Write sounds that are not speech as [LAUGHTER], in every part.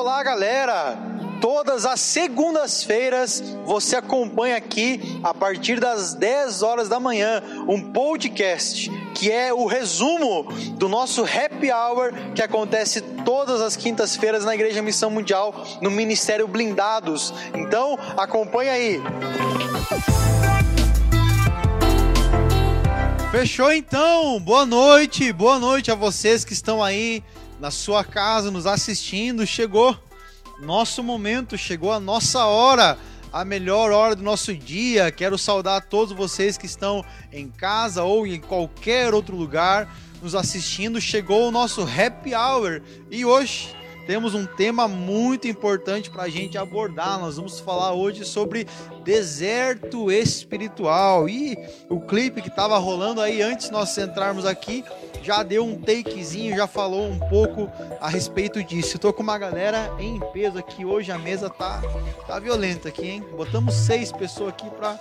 Olá, galera! Todas as segundas-feiras você acompanha aqui, a partir das 10 horas da manhã, um podcast que é o resumo do nosso happy hour que acontece todas as quintas-feiras na Igreja Missão Mundial, no Ministério Blindados. Então, acompanha aí. Fechou então. Boa noite, boa noite a vocês que estão aí na sua casa nos assistindo. Chegou nosso momento, chegou a nossa hora, a melhor hora do nosso dia. Quero saudar todos vocês que estão em casa ou em qualquer outro lugar nos assistindo. Chegou o nosso happy hour e hoje temos um tema muito importante para a gente abordar. Nós vamos falar hoje sobre deserto espiritual. E o clipe que estava rolando aí antes nós entrarmos aqui já deu um takezinho, já falou um pouco a respeito disso. Tô com uma galera em peso aqui hoje, a mesa tá, tá violenta aqui, hein? Botamos seis pessoas aqui para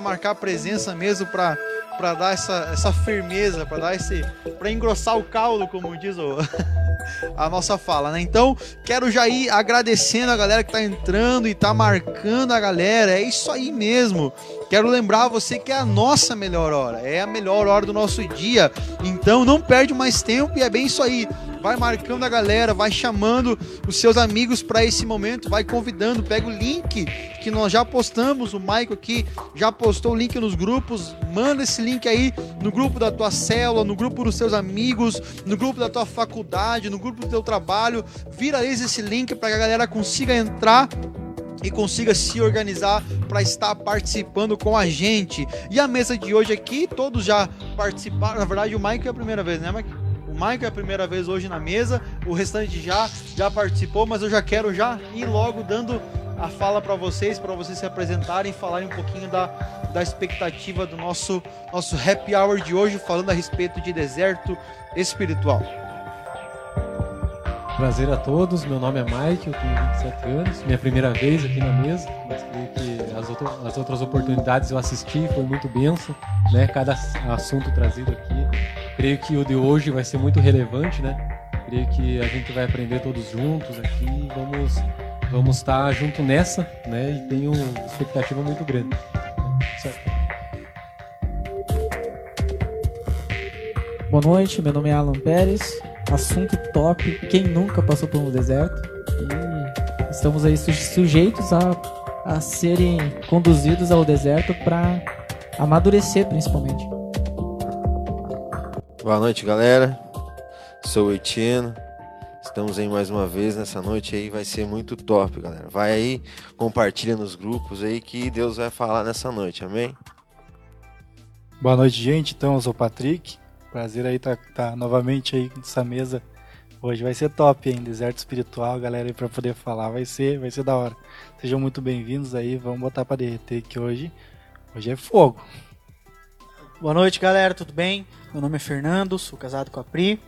marcar presença mesmo, para para dar essa, essa firmeza, para dar esse para engrossar o caldo, como diz o [LAUGHS] a nossa fala, né? Então, quero já ir agradecendo a galera que tá entrando e tá marcando a galera. É isso aí mesmo. Quero lembrar você que é a nossa melhor hora, é a melhor hora do nosso dia. Então, não perde mais tempo e é bem isso aí vai marcando a galera, vai chamando os seus amigos para esse momento, vai convidando, pega o link que nós já postamos, o Maico aqui já postou o link nos grupos, manda esse link aí no grupo da tua célula, no grupo dos seus amigos, no grupo da tua faculdade, no grupo do teu trabalho, viraliza esse link para que a galera consiga entrar e consiga se organizar para estar participando com a gente. E a mesa de hoje aqui, todos já participaram. Na verdade, o Mike é a primeira vez, né, Mike? Mike é a primeira vez hoje na mesa, o restante já já participou, mas eu já quero já ir logo dando a fala para vocês, para vocês se apresentarem, falarem um pouquinho da, da expectativa do nosso nosso happy hour de hoje, falando a respeito de deserto espiritual. Prazer a todos, meu nome é Mike, eu tenho 27 anos, minha primeira vez aqui na mesa, mas creio que as, outro, as outras oportunidades eu assisti, foi muito benção, né? Cada assunto trazido aqui Creio que o de hoje vai ser muito relevante, né? Creio que a gente vai aprender todos juntos aqui vamos, vamos estar junto nessa, né? E tenho expectativa muito grande. Certo. Boa noite, meu nome é Alan Pérez. Assunto top, quem nunca passou por um deserto? E estamos aí sujeitos a, a serem conduzidos ao deserto para amadurecer, principalmente. Boa noite, galera. Sou o Etienne. Estamos aí mais uma vez nessa noite aí, vai ser muito top, galera. Vai aí, compartilha nos grupos aí que Deus vai falar nessa noite, amém? Boa noite, gente. Então, eu sou o Patrick. Prazer aí estar tá, tá novamente aí nessa mesa. Hoje vai ser top, hein? Deserto espiritual, galera, aí para poder falar, vai ser, vai ser da hora. Sejam muito bem-vindos aí, vamos botar para derreter que hoje, hoje é fogo. Boa noite, galera, tudo bem? Meu nome é Fernando, sou casado com a Pri.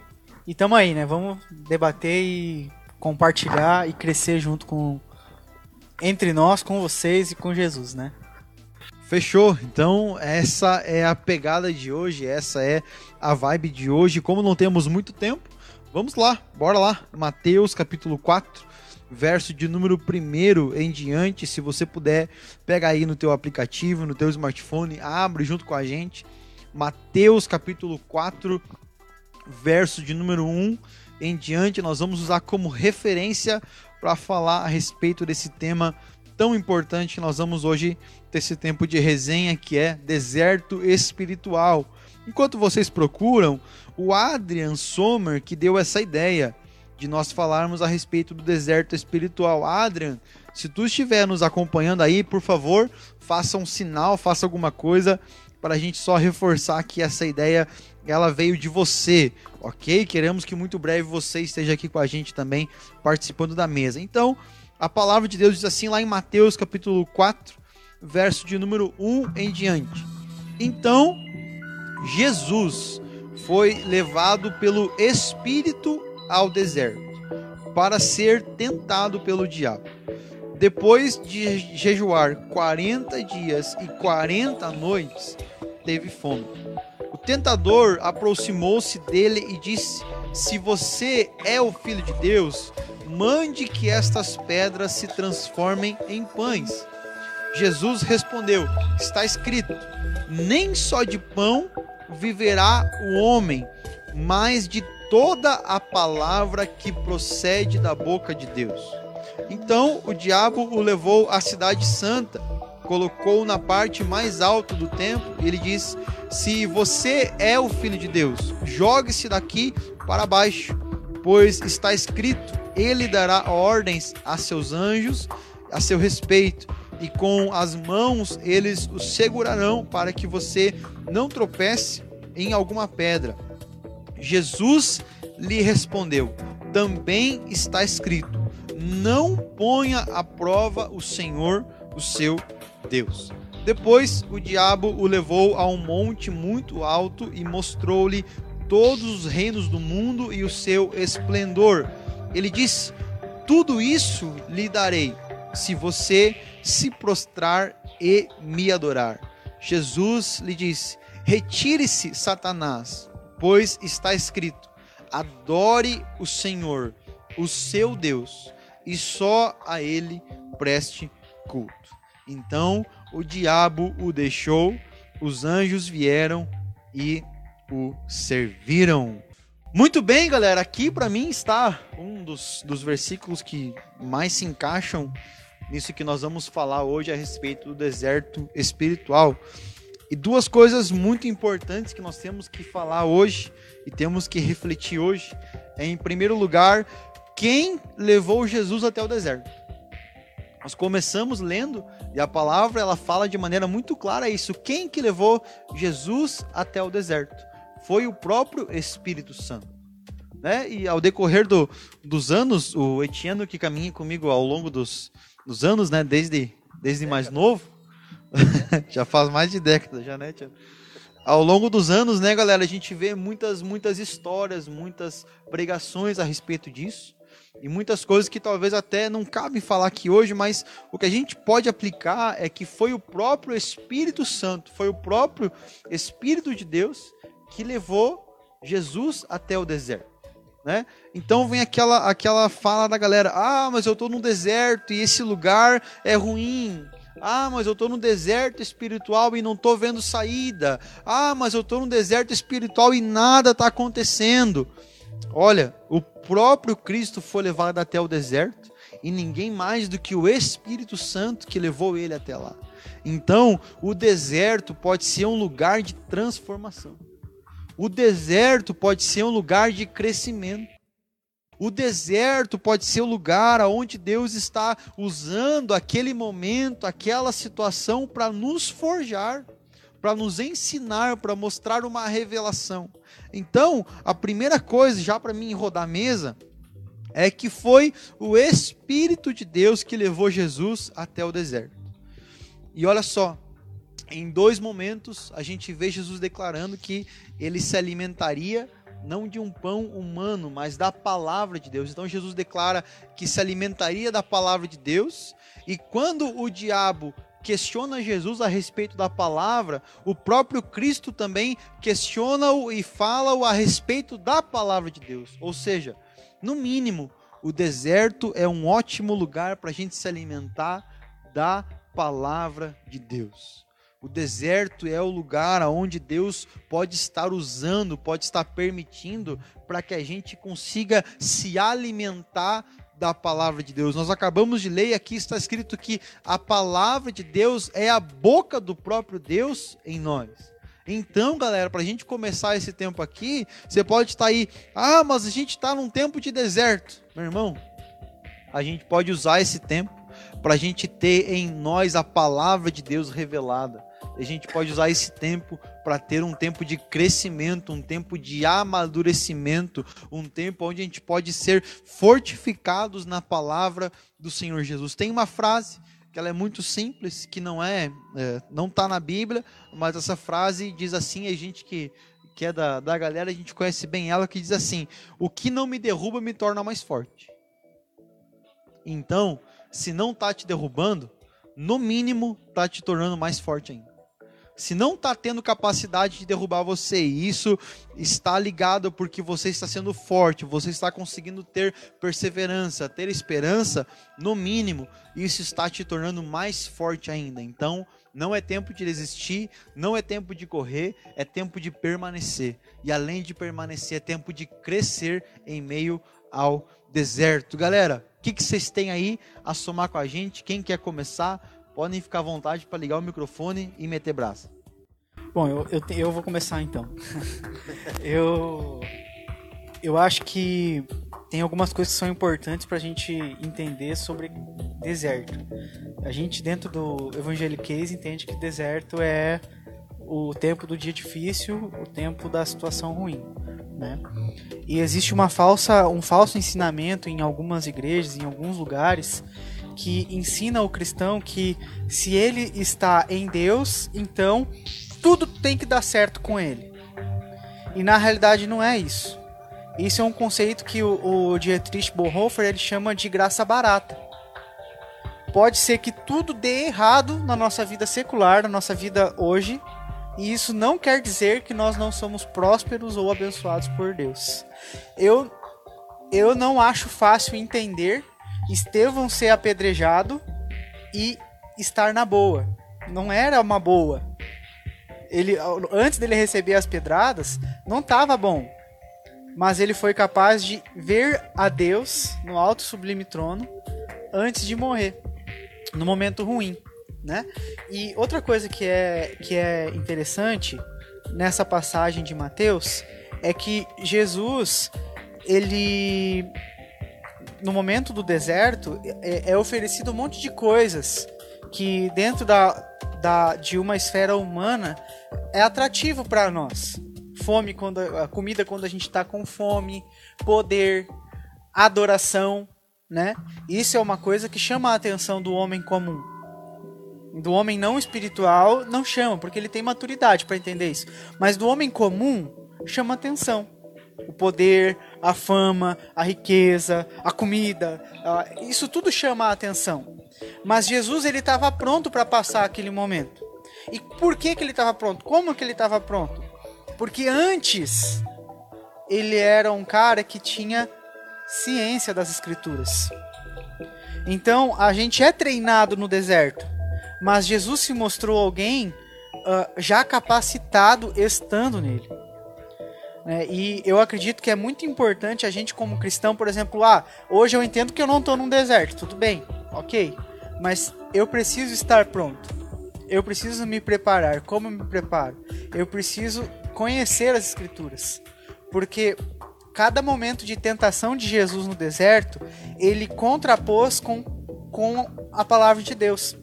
E tamo aí, né? Vamos debater e compartilhar e crescer junto com entre nós, com vocês e com Jesus, né? Fechou. Então, essa é a pegada de hoje, essa é a vibe de hoje. Como não temos muito tempo, vamos lá, bora lá. Mateus capítulo 4, verso de número 1 em diante. Se você puder, pega aí no teu aplicativo, no teu smartphone, abre junto com a gente. Mateus capítulo 4, verso de número 1 em diante, nós vamos usar como referência para falar a respeito desse tema tão importante que nós vamos hoje ter esse tempo de resenha que é deserto espiritual. Enquanto vocês procuram, o Adrian Sommer que deu essa ideia de nós falarmos a respeito do deserto espiritual. Adrian, se tu estiver nos acompanhando aí, por favor, faça um sinal, faça alguma coisa para a gente só reforçar que essa ideia ela veio de você, ok? Queremos que muito breve você esteja aqui com a gente também participando da mesa. Então, a palavra de Deus diz assim lá em Mateus capítulo 4, verso de número 1 em diante. Então, Jesus foi levado pelo Espírito ao deserto para ser tentado pelo diabo. Depois de jejuar 40 dias e 40 noites, teve fome. O tentador aproximou-se dele e disse: Se você é o filho de Deus, mande que estas pedras se transformem em pães. Jesus respondeu: Está escrito: Nem só de pão viverá o homem, mas de toda a palavra que procede da boca de Deus. Então o diabo o levou à cidade santa, colocou na parte mais alta do templo ele disse: Se você é o filho de Deus, jogue-se daqui para baixo, pois está escrito: Ele dará ordens a seus anjos a seu respeito e com as mãos eles o segurarão para que você não tropece em alguma pedra. Jesus lhe respondeu: Também está escrito: Não ponha à prova o Senhor, o seu Deus. Depois o diabo o levou a um monte muito alto e mostrou-lhe todos os reinos do mundo e o seu esplendor. Ele disse: Tudo isso lhe darei, se você se prostrar e me adorar. Jesus lhe disse: Retire-se, Satanás, pois está escrito: Adore o Senhor, o seu Deus, e só a ele preste culto. Então o diabo o deixou, os anjos vieram e o serviram. Muito bem, galera. Aqui para mim está um dos, dos versículos que mais se encaixam nisso que nós vamos falar hoje a respeito do deserto espiritual. E duas coisas muito importantes que nós temos que falar hoje e temos que refletir hoje é, em primeiro lugar, quem levou Jesus até o deserto. Nós começamos lendo e a palavra ela fala de maneira muito clara isso. Quem que levou Jesus até o deserto? Foi o próprio Espírito Santo. Né? E ao decorrer do, dos anos, o Etienne que caminha comigo ao longo dos, dos anos, né? Desde, desde mais novo, [LAUGHS] já faz mais de década já, né, tia? Ao longo dos anos, né, galera, a gente vê muitas, muitas histórias, muitas pregações a respeito disso. E muitas coisas que talvez até não cabe falar aqui hoje, mas o que a gente pode aplicar é que foi o próprio Espírito Santo, foi o próprio Espírito de Deus que levou Jesus até o deserto. Né? Então vem aquela, aquela fala da galera: ah, mas eu estou no deserto e esse lugar é ruim, ah, mas eu estou no deserto espiritual e não estou vendo saída. Ah, mas eu estou no deserto espiritual e nada está acontecendo. Olha, o próprio Cristo foi levado até o deserto e ninguém mais do que o Espírito Santo que levou ele até lá. Então, o deserto pode ser um lugar de transformação. O deserto pode ser um lugar de crescimento. O deserto pode ser o lugar onde Deus está usando aquele momento, aquela situação para nos forjar, para nos ensinar, para mostrar uma revelação. Então, a primeira coisa, já para mim rodar a mesa, é que foi o Espírito de Deus que levou Jesus até o deserto. E olha só, em dois momentos a gente vê Jesus declarando que ele se alimentaria não de um pão humano, mas da palavra de Deus. Então Jesus declara que se alimentaria da palavra de Deus, e quando o diabo questiona Jesus a respeito da palavra, o próprio Cristo também questiona-o e fala-o a respeito da palavra de Deus. Ou seja, no mínimo, o deserto é um ótimo lugar para a gente se alimentar da palavra de Deus. O deserto é o lugar onde Deus pode estar usando, pode estar permitindo para que a gente consiga se alimentar da palavra de Deus. Nós acabamos de ler e aqui está escrito que a palavra de Deus é a boca do próprio Deus em nós. Então, galera, para a gente começar esse tempo aqui, você pode estar aí, ah, mas a gente está num tempo de deserto. Meu irmão, a gente pode usar esse tempo para a gente ter em nós a palavra de Deus revelada a gente pode usar esse tempo para ter um tempo de crescimento, um tempo de amadurecimento, um tempo onde a gente pode ser fortificados na palavra do Senhor Jesus. Tem uma frase que ela é muito simples, que não é, é não está na Bíblia, mas essa frase diz assim, a gente que que é da, da galera, a gente conhece bem ela, que diz assim: O que não me derruba me torna mais forte. Então, se não está te derrubando, no mínimo está te tornando mais forte ainda. Se não está tendo capacidade de derrubar você, e isso está ligado porque você está sendo forte, você está conseguindo ter perseverança, ter esperança, no mínimo, isso está te tornando mais forte ainda. Então, não é tempo de desistir, não é tempo de correr, é tempo de permanecer. E além de permanecer, é tempo de crescer em meio ao deserto. Galera, o que, que vocês têm aí a somar com a gente? Quem quer começar? Podem ficar à vontade para ligar o microfone e meter braço. Bom, eu, eu, eu vou começar então. [LAUGHS] eu, eu acho que tem algumas coisas que são importantes para a gente entender sobre deserto. A gente, dentro do Evangeliquez, entende que deserto é o tempo do dia difícil, o tempo da situação ruim. Né? E existe uma falsa, um falso ensinamento em algumas igrejas, em alguns lugares, que ensina o cristão que se ele está em Deus, então tudo tem que dar certo com ele. E na realidade não é isso. Isso é um conceito que o, o Dietrich Bonhoeffer ele chama de graça barata. Pode ser que tudo dê errado na nossa vida secular, na nossa vida hoje, e isso não quer dizer que nós não somos prósperos ou abençoados por Deus. Eu eu não acho fácil entender Estevão ser apedrejado e estar na boa. Não era uma boa. Ele antes dele receber as pedradas, não estava bom. Mas ele foi capaz de ver a Deus no alto sublime trono antes de morrer, no momento ruim, né? E outra coisa que é que é interessante nessa passagem de Mateus é que Jesus ele no momento do deserto é, é oferecido um monte de coisas que dentro da, da de uma esfera humana é atrativo para nós. Fome quando a comida quando a gente está com fome, poder, adoração, né? Isso é uma coisa que chama a atenção do homem comum. Do homem não espiritual não chama, porque ele tem maturidade para entender isso. Mas do homem comum chama atenção. O poder, a fama, a riqueza, a comida, isso tudo chama a atenção. Mas Jesus ele estava pronto para passar aquele momento. E por que, que ele estava pronto? Como que ele estava pronto? Porque antes ele era um cara que tinha ciência das escrituras. Então a gente é treinado no deserto, mas Jesus se mostrou alguém ah, já capacitado estando nele. Né? e eu acredito que é muito importante a gente, como cristão, por exemplo, ah, hoje eu entendo que eu não estou num deserto, tudo bem, ok, mas eu preciso estar pronto. Eu preciso me preparar. Como eu me preparo? Eu preciso conhecer as escrituras. Porque cada momento de tentação de Jesus no deserto, ele contrapôs com, com a palavra de Deus.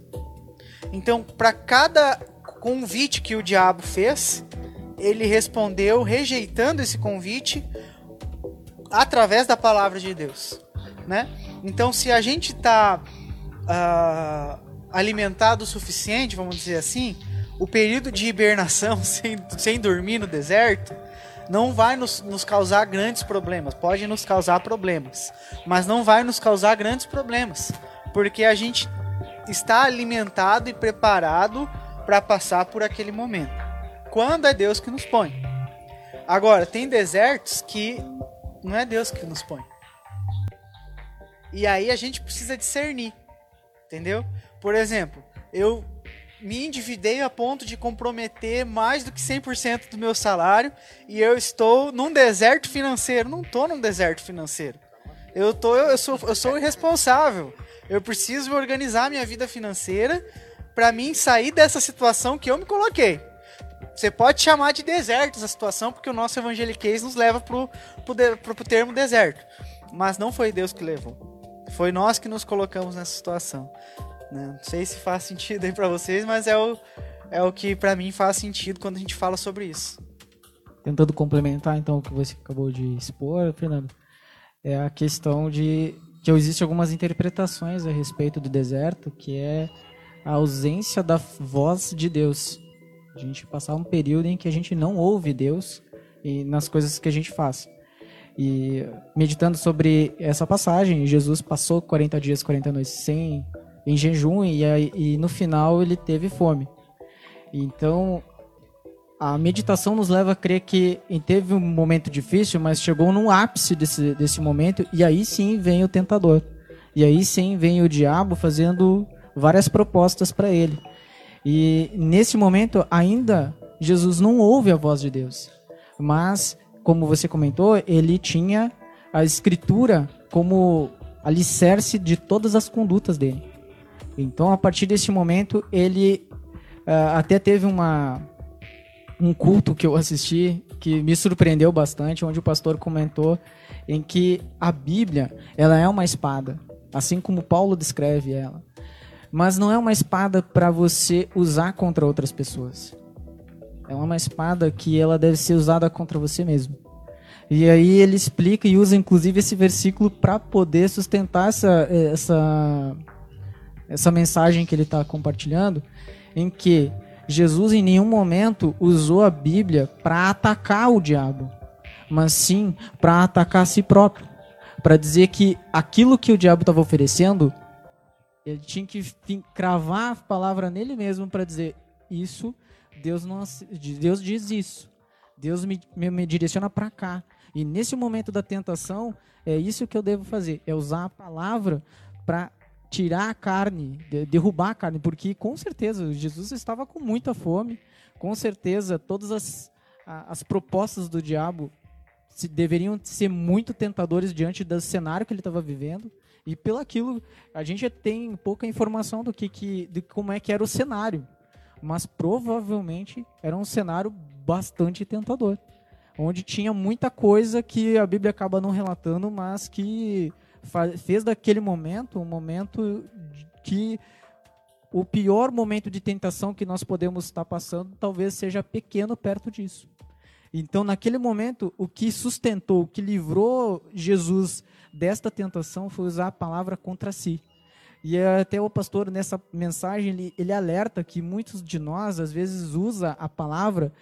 Então, para cada convite que o diabo fez, ele respondeu rejeitando esse convite através da palavra de Deus, né? Então, se a gente está alimentado o suficiente, vamos dizer assim, o período de hibernação [LAUGHS] sem, sem dormir no deserto não vai nos, nos causar grandes problemas. Pode nos causar problemas, mas não vai nos causar grandes problemas, porque a gente está alimentado e preparado para passar por aquele momento. Quando é Deus que nos põe. Agora, tem desertos que não é Deus que nos põe. E aí a gente precisa discernir. Entendeu? Por exemplo, eu me endividei a ponto de comprometer mais do que 100% do meu salário e eu estou num deserto financeiro. Não estou num deserto financeiro. Eu, tô, eu, sou, eu sou irresponsável. Eu preciso organizar minha vida financeira para mim sair dessa situação que eu me coloquei. Você pode chamar de deserto essa situação, porque o nosso evangeliquez nos leva pro, pro, de- pro, pro termo deserto. Mas não foi Deus que levou. Foi nós que nos colocamos nessa situação. né? Não sei se faz sentido aí pra vocês, mas é o, é o que pra mim faz sentido quando a gente fala sobre isso. Tentando complementar então o que você acabou de expor, Fernando, é a questão de que existem algumas interpretações a respeito do deserto, que é a ausência da voz de Deus. A gente passar um período em que a gente não ouve Deus e nas coisas que a gente faz. E meditando sobre essa passagem, Jesus passou 40 dias, 40 noites sem em jejum e, e no final ele teve fome. Então, a meditação nos leva a crer que teve um momento difícil, mas chegou no ápice desse, desse momento, e aí sim vem o tentador. E aí sim vem o diabo fazendo várias propostas para ele. E nesse momento, ainda Jesus não ouve a voz de Deus. Mas, como você comentou, ele tinha a escritura como alicerce de todas as condutas dele. Então, a partir desse momento, ele uh, até teve uma, um culto que eu assisti que me surpreendeu bastante, onde o pastor comentou em que a Bíblia ela é uma espada, assim como Paulo descreve ela, mas não é uma espada para você usar contra outras pessoas. É uma espada que ela deve ser usada contra você mesmo. E aí ele explica e usa inclusive esse versículo para poder sustentar essa, essa, essa mensagem que ele está compartilhando, em que Jesus em nenhum momento usou a Bíblia para atacar o diabo, mas sim para atacar a si próprio, para dizer que aquilo que o diabo estava oferecendo, ele tinha que cravar a palavra nele mesmo para dizer isso, Deus não, Deus diz isso, Deus me, me, me direciona para cá. E nesse momento da tentação, é isso que eu devo fazer, é usar a palavra para tirar a carne, derrubar a carne, porque com certeza Jesus estava com muita fome, com certeza todas as, as propostas do diabo deveriam ser muito tentadores diante do cenário que ele estava vivendo. E pelo aquilo, a gente tem pouca informação do que, que de como é que era o cenário, mas provavelmente era um cenário bastante tentador, onde tinha muita coisa que a Bíblia acaba não relatando, mas que fez daquele momento um momento que o pior momento de tentação que nós podemos estar passando talvez seja pequeno perto disso. Então, naquele momento, o que sustentou, o que livrou Jesus desta tentação foi usar a palavra contra si. E até o pastor, nessa mensagem, ele, ele alerta que muitos de nós, às vezes, usa a palavra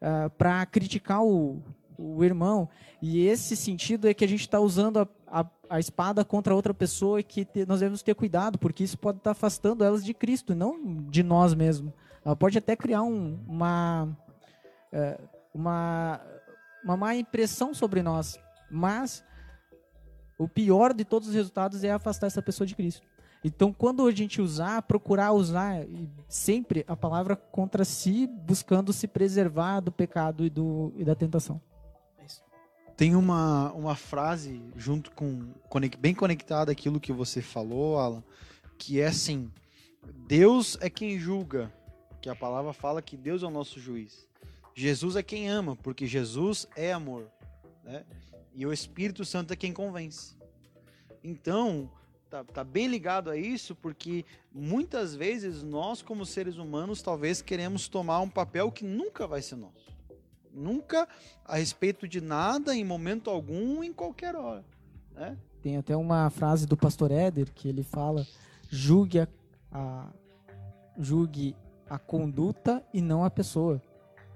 uh, ah, para criticar o, o irmão. E esse sentido é que a gente está usando a, a, a, espada contra outra pessoa e que te, nós devemos ter cuidado, porque isso pode estar tá afastando elas de Cristo, não de nós mesmos. Ela pode até criar um, uma, é, uma, uma má impressão sobre nós. Mas o pior de todos os resultados é afastar essa pessoa de Cristo. Então, quando a gente usar, procurar usar sempre a palavra contra si, buscando se preservar do pecado e, do, e da tentação. Tem uma, uma frase junto com bem conectada àquilo que você falou, Alan, que é assim: Deus é quem julga, que a palavra fala que Deus é o nosso juiz. Jesus é quem ama, porque Jesus é amor, né? E o Espírito Santo é quem convence. Então, tá, tá bem ligado a isso, porque muitas vezes nós, como seres humanos, talvez queremos tomar um papel que nunca vai ser nosso. Nunca a respeito de nada, em momento algum, em qualquer hora. Né? Tem até uma frase do pastor Éder que ele fala: julgue a, a, julgue a conduta e não a pessoa.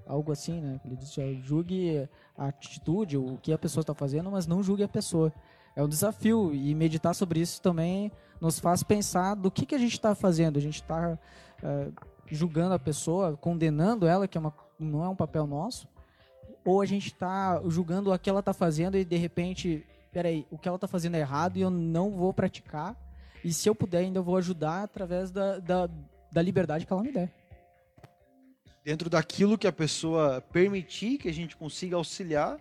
Algo assim, né? Ele diz: julgue a atitude, o que a pessoa está fazendo, mas não julgue a pessoa. É um desafio e meditar sobre isso também nos faz pensar do que, que a gente está fazendo. A gente está uh, julgando a pessoa, condenando ela, que é uma, não é um papel nosso, ou a gente está julgando o que ela está fazendo e de repente, peraí, o que ela está fazendo é errado e eu não vou praticar. E se eu puder, ainda vou ajudar através da, da, da liberdade que ela me der. Dentro daquilo que a pessoa permitir que a gente consiga auxiliar,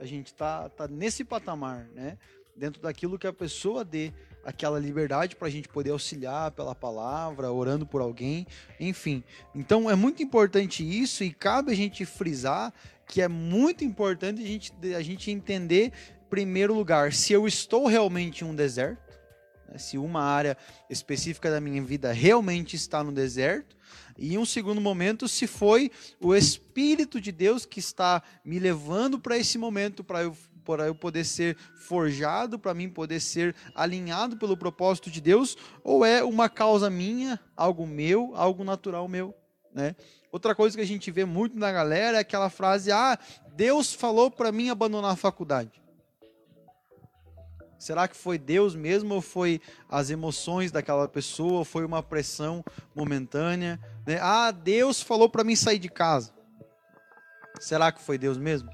a gente está tá nesse patamar, né? Dentro daquilo que a pessoa dê aquela liberdade para a gente poder auxiliar pela palavra, orando por alguém, enfim. Então é muito importante isso e cabe a gente frisar que é muito importante a gente, a gente entender, em primeiro lugar, se eu estou realmente em um deserto, se uma área específica da minha vida realmente está no deserto, e em um segundo momento, se foi o Espírito de Deus que está me levando para esse momento, para eu, para eu poder ser forjado, para mim poder ser alinhado pelo propósito de Deus, ou é uma causa minha, algo meu, algo natural meu. Né? Outra coisa que a gente vê muito na galera é aquela frase: ah, Deus falou para mim abandonar a faculdade. Será que foi Deus mesmo ou foi as emoções daquela pessoa, ou foi uma pressão momentânea? Né? Ah, Deus falou para mim sair de casa. Será que foi Deus mesmo?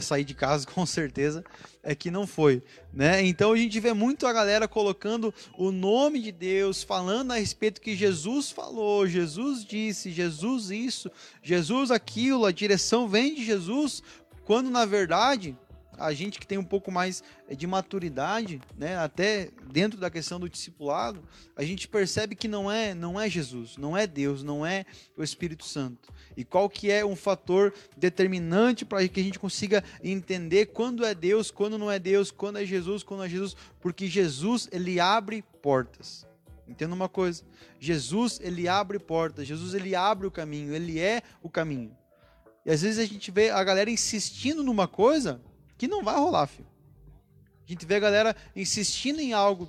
sair de casa [LAUGHS] com certeza é que não foi, né? Então a gente vê muito a galera colocando o nome de Deus, falando a respeito que Jesus falou, Jesus disse, Jesus isso, Jesus aquilo, a direção vem de Jesus, quando na verdade a gente que tem um pouco mais eh, de maturidade, né, até dentro da questão do discipulado, a gente percebe que não é, não é Jesus, não é Deus, não é o Espírito Santo. E qual que é um fator determinante para que a gente consiga entender quando é Deus, quando não é Deus, quando é Jesus, quando é Jesus, porque Jesus ele abre portas. Entenda uma coisa, Jesus ele abre portas, Jesus ele abre o caminho, ele é o caminho. E às vezes a gente vê a galera insistindo numa coisa que não vai rolar, filho. A gente vê a galera insistindo em algo,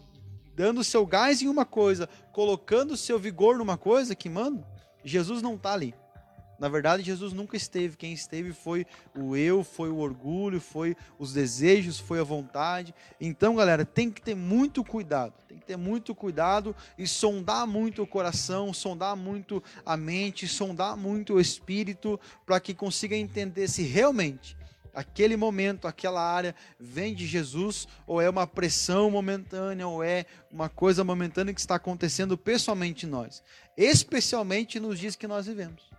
dando seu gás em uma coisa, colocando seu vigor numa coisa que, mano, Jesus não tá ali. Na verdade, Jesus nunca esteve. Quem esteve foi o eu, foi o orgulho, foi os desejos, foi a vontade. Então, galera, tem que ter muito cuidado. Tem que ter muito cuidado e sondar muito o coração, sondar muito a mente, sondar muito o espírito, para que consiga entender se realmente aquele momento, aquela área vem de Jesus ou é uma pressão momentânea ou é uma coisa momentânea que está acontecendo pessoalmente em nós, especialmente nos dias que nós vivemos,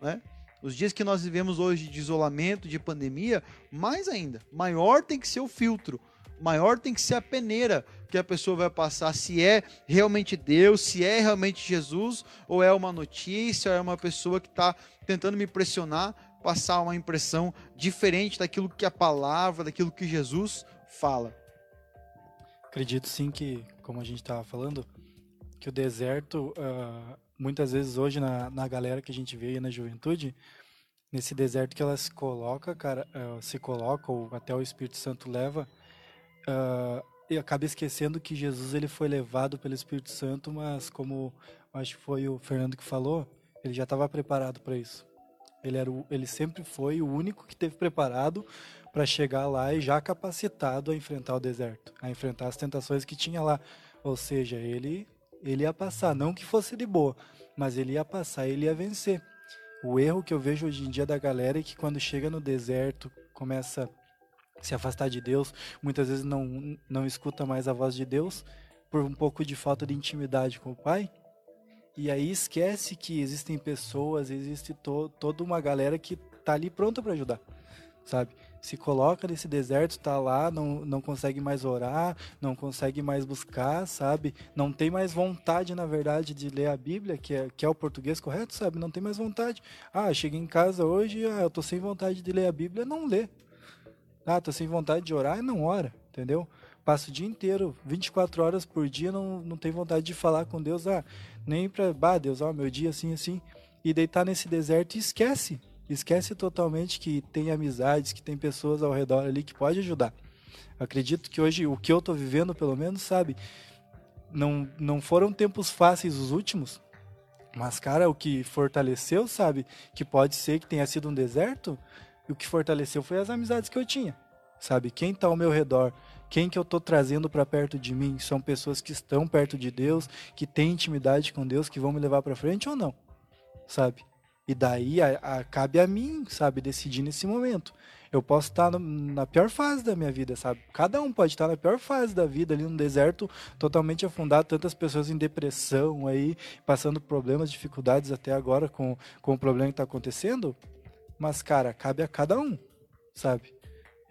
né? Os dias que nós vivemos hoje de isolamento, de pandemia, mais ainda, maior tem que ser o filtro, maior tem que ser a peneira que a pessoa vai passar, se é realmente Deus, se é realmente Jesus, ou é uma notícia, ou é uma pessoa que está tentando me pressionar passar uma impressão diferente daquilo que a palavra, daquilo que Jesus fala. Acredito sim que, como a gente estava falando, que o deserto, uh, muitas vezes hoje na, na galera que a gente vê aí na juventude, nesse deserto que ela se coloca, cara, uh, se coloca ou até o Espírito Santo leva, uh, e acaba esquecendo que Jesus ele foi levado pelo Espírito Santo, mas como acho que foi o Fernando que falou, ele já estava preparado para isso. Ele, era o, ele sempre foi o único que teve preparado para chegar lá e já capacitado a enfrentar o deserto, a enfrentar as tentações que tinha lá. Ou seja, ele, ele ia passar, não que fosse de boa, mas ele ia passar, ele ia vencer. O erro que eu vejo hoje em dia da galera é que quando chega no deserto, começa a se afastar de Deus, muitas vezes não, não escuta mais a voz de Deus por um pouco de falta de intimidade com o Pai e aí esquece que existem pessoas, existe to, toda uma galera que tá ali pronta para ajudar, sabe? Se coloca nesse deserto, tá lá, não, não consegue mais orar, não consegue mais buscar, sabe? Não tem mais vontade, na verdade, de ler a Bíblia, que é, que é o português correto, sabe? Não tem mais vontade. Ah, cheguei em casa hoje, ah, eu tô sem vontade de ler a Bíblia, não lê. Ah, tô sem vontade de orar, não ora, entendeu? Passa o dia inteiro, 24 horas por dia, não, não tem vontade de falar com Deus, ah, nem pra, bah, Deus, ó, meu dia assim, assim. E deitar nesse deserto e esquece. Esquece totalmente que tem amizades, que tem pessoas ao redor ali que pode ajudar. Acredito que hoje, o que eu tô vivendo, pelo menos, sabe, não, não foram tempos fáceis os últimos, mas, cara, o que fortaleceu, sabe, que pode ser que tenha sido um deserto, o que fortaleceu foi as amizades que eu tinha, sabe? Quem tá ao meu redor, quem que eu estou trazendo para perto de mim? São pessoas que estão perto de Deus, que têm intimidade com Deus, que vão me levar para frente ou não? Sabe? E daí a, a, cabe a mim, sabe, decidir nesse momento. Eu posso estar no, na pior fase da minha vida, sabe? Cada um pode estar na pior fase da vida, ali no deserto, totalmente afundado, tantas pessoas em depressão aí, passando problemas, dificuldades até agora com, com o problema que está acontecendo. Mas, cara, cabe a cada um, sabe?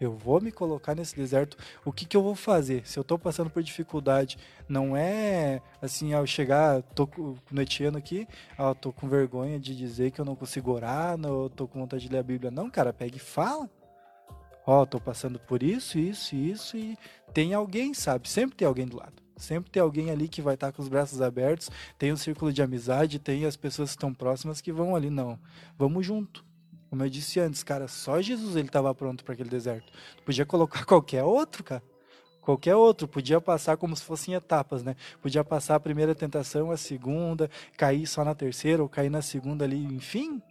Eu vou me colocar nesse deserto. O que, que eu vou fazer? Se eu estou passando por dificuldade, não é assim, ao chegar, tô noiteando aqui, ó, tô com vergonha de dizer que eu não consigo orar, não, tô com vontade de ler a Bíblia. Não, cara, pega e fala. Ó, tô passando por isso, isso, isso, e tem alguém, sabe? Sempre tem alguém do lado. Sempre tem alguém ali que vai estar com os braços abertos, tem um círculo de amizade, tem as pessoas que estão próximas que vão ali, não. Vamos junto. Como eu disse antes, cara, só Jesus ele estava pronto para aquele deserto. Podia colocar [LAUGHS] qualquer outro, cara. Qualquer outro, podia passar como se fossem etapas, né? Podia passar a primeira tentação, a segunda, cair só na terceira ou cair na segunda ali, enfim,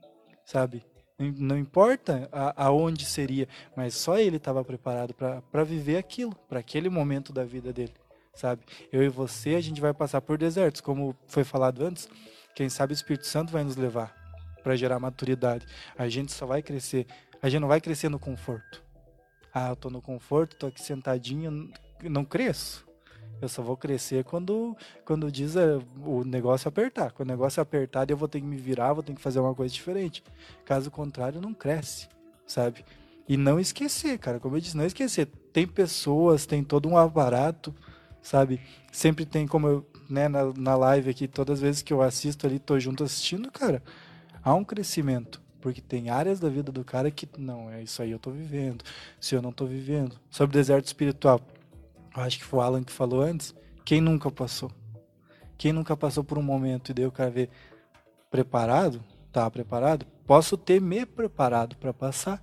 sabe? Não- importa a- aonde seria, mas só ele estava preparado para viver aquilo, para aquele momento da vida dele, sabe? Eu e você, a gente vai passar por desertos, como foi falado antes. Quem sabe o Espírito Santo vai nos levar para gerar maturidade. A gente só vai crescer, a gente não vai crescer no conforto. Ah, eu tô no conforto, tô aqui sentadinho, não cresço. Eu só vou crescer quando, quando diz é, o negócio apertar. Quando o negócio apertar, eu vou ter que me virar, vou ter que fazer uma coisa diferente. Caso contrário, não cresce, sabe? E não esquecer, cara, como eu disse, não esquecer. Tem pessoas, tem todo um aparato, sabe? Sempre tem, como eu, né, na, na live aqui, todas as vezes que eu assisto ali, tô junto assistindo, cara, há um crescimento. Porque tem áreas da vida do cara que, não, é isso aí eu tô vivendo. Se eu não tô vivendo. Sobre deserto espiritual. Eu acho que foi o Alan que falou antes. Quem nunca passou? Quem nunca passou por um momento e daí o cara vê preparado? Tá preparado? Posso ter me preparado para passar.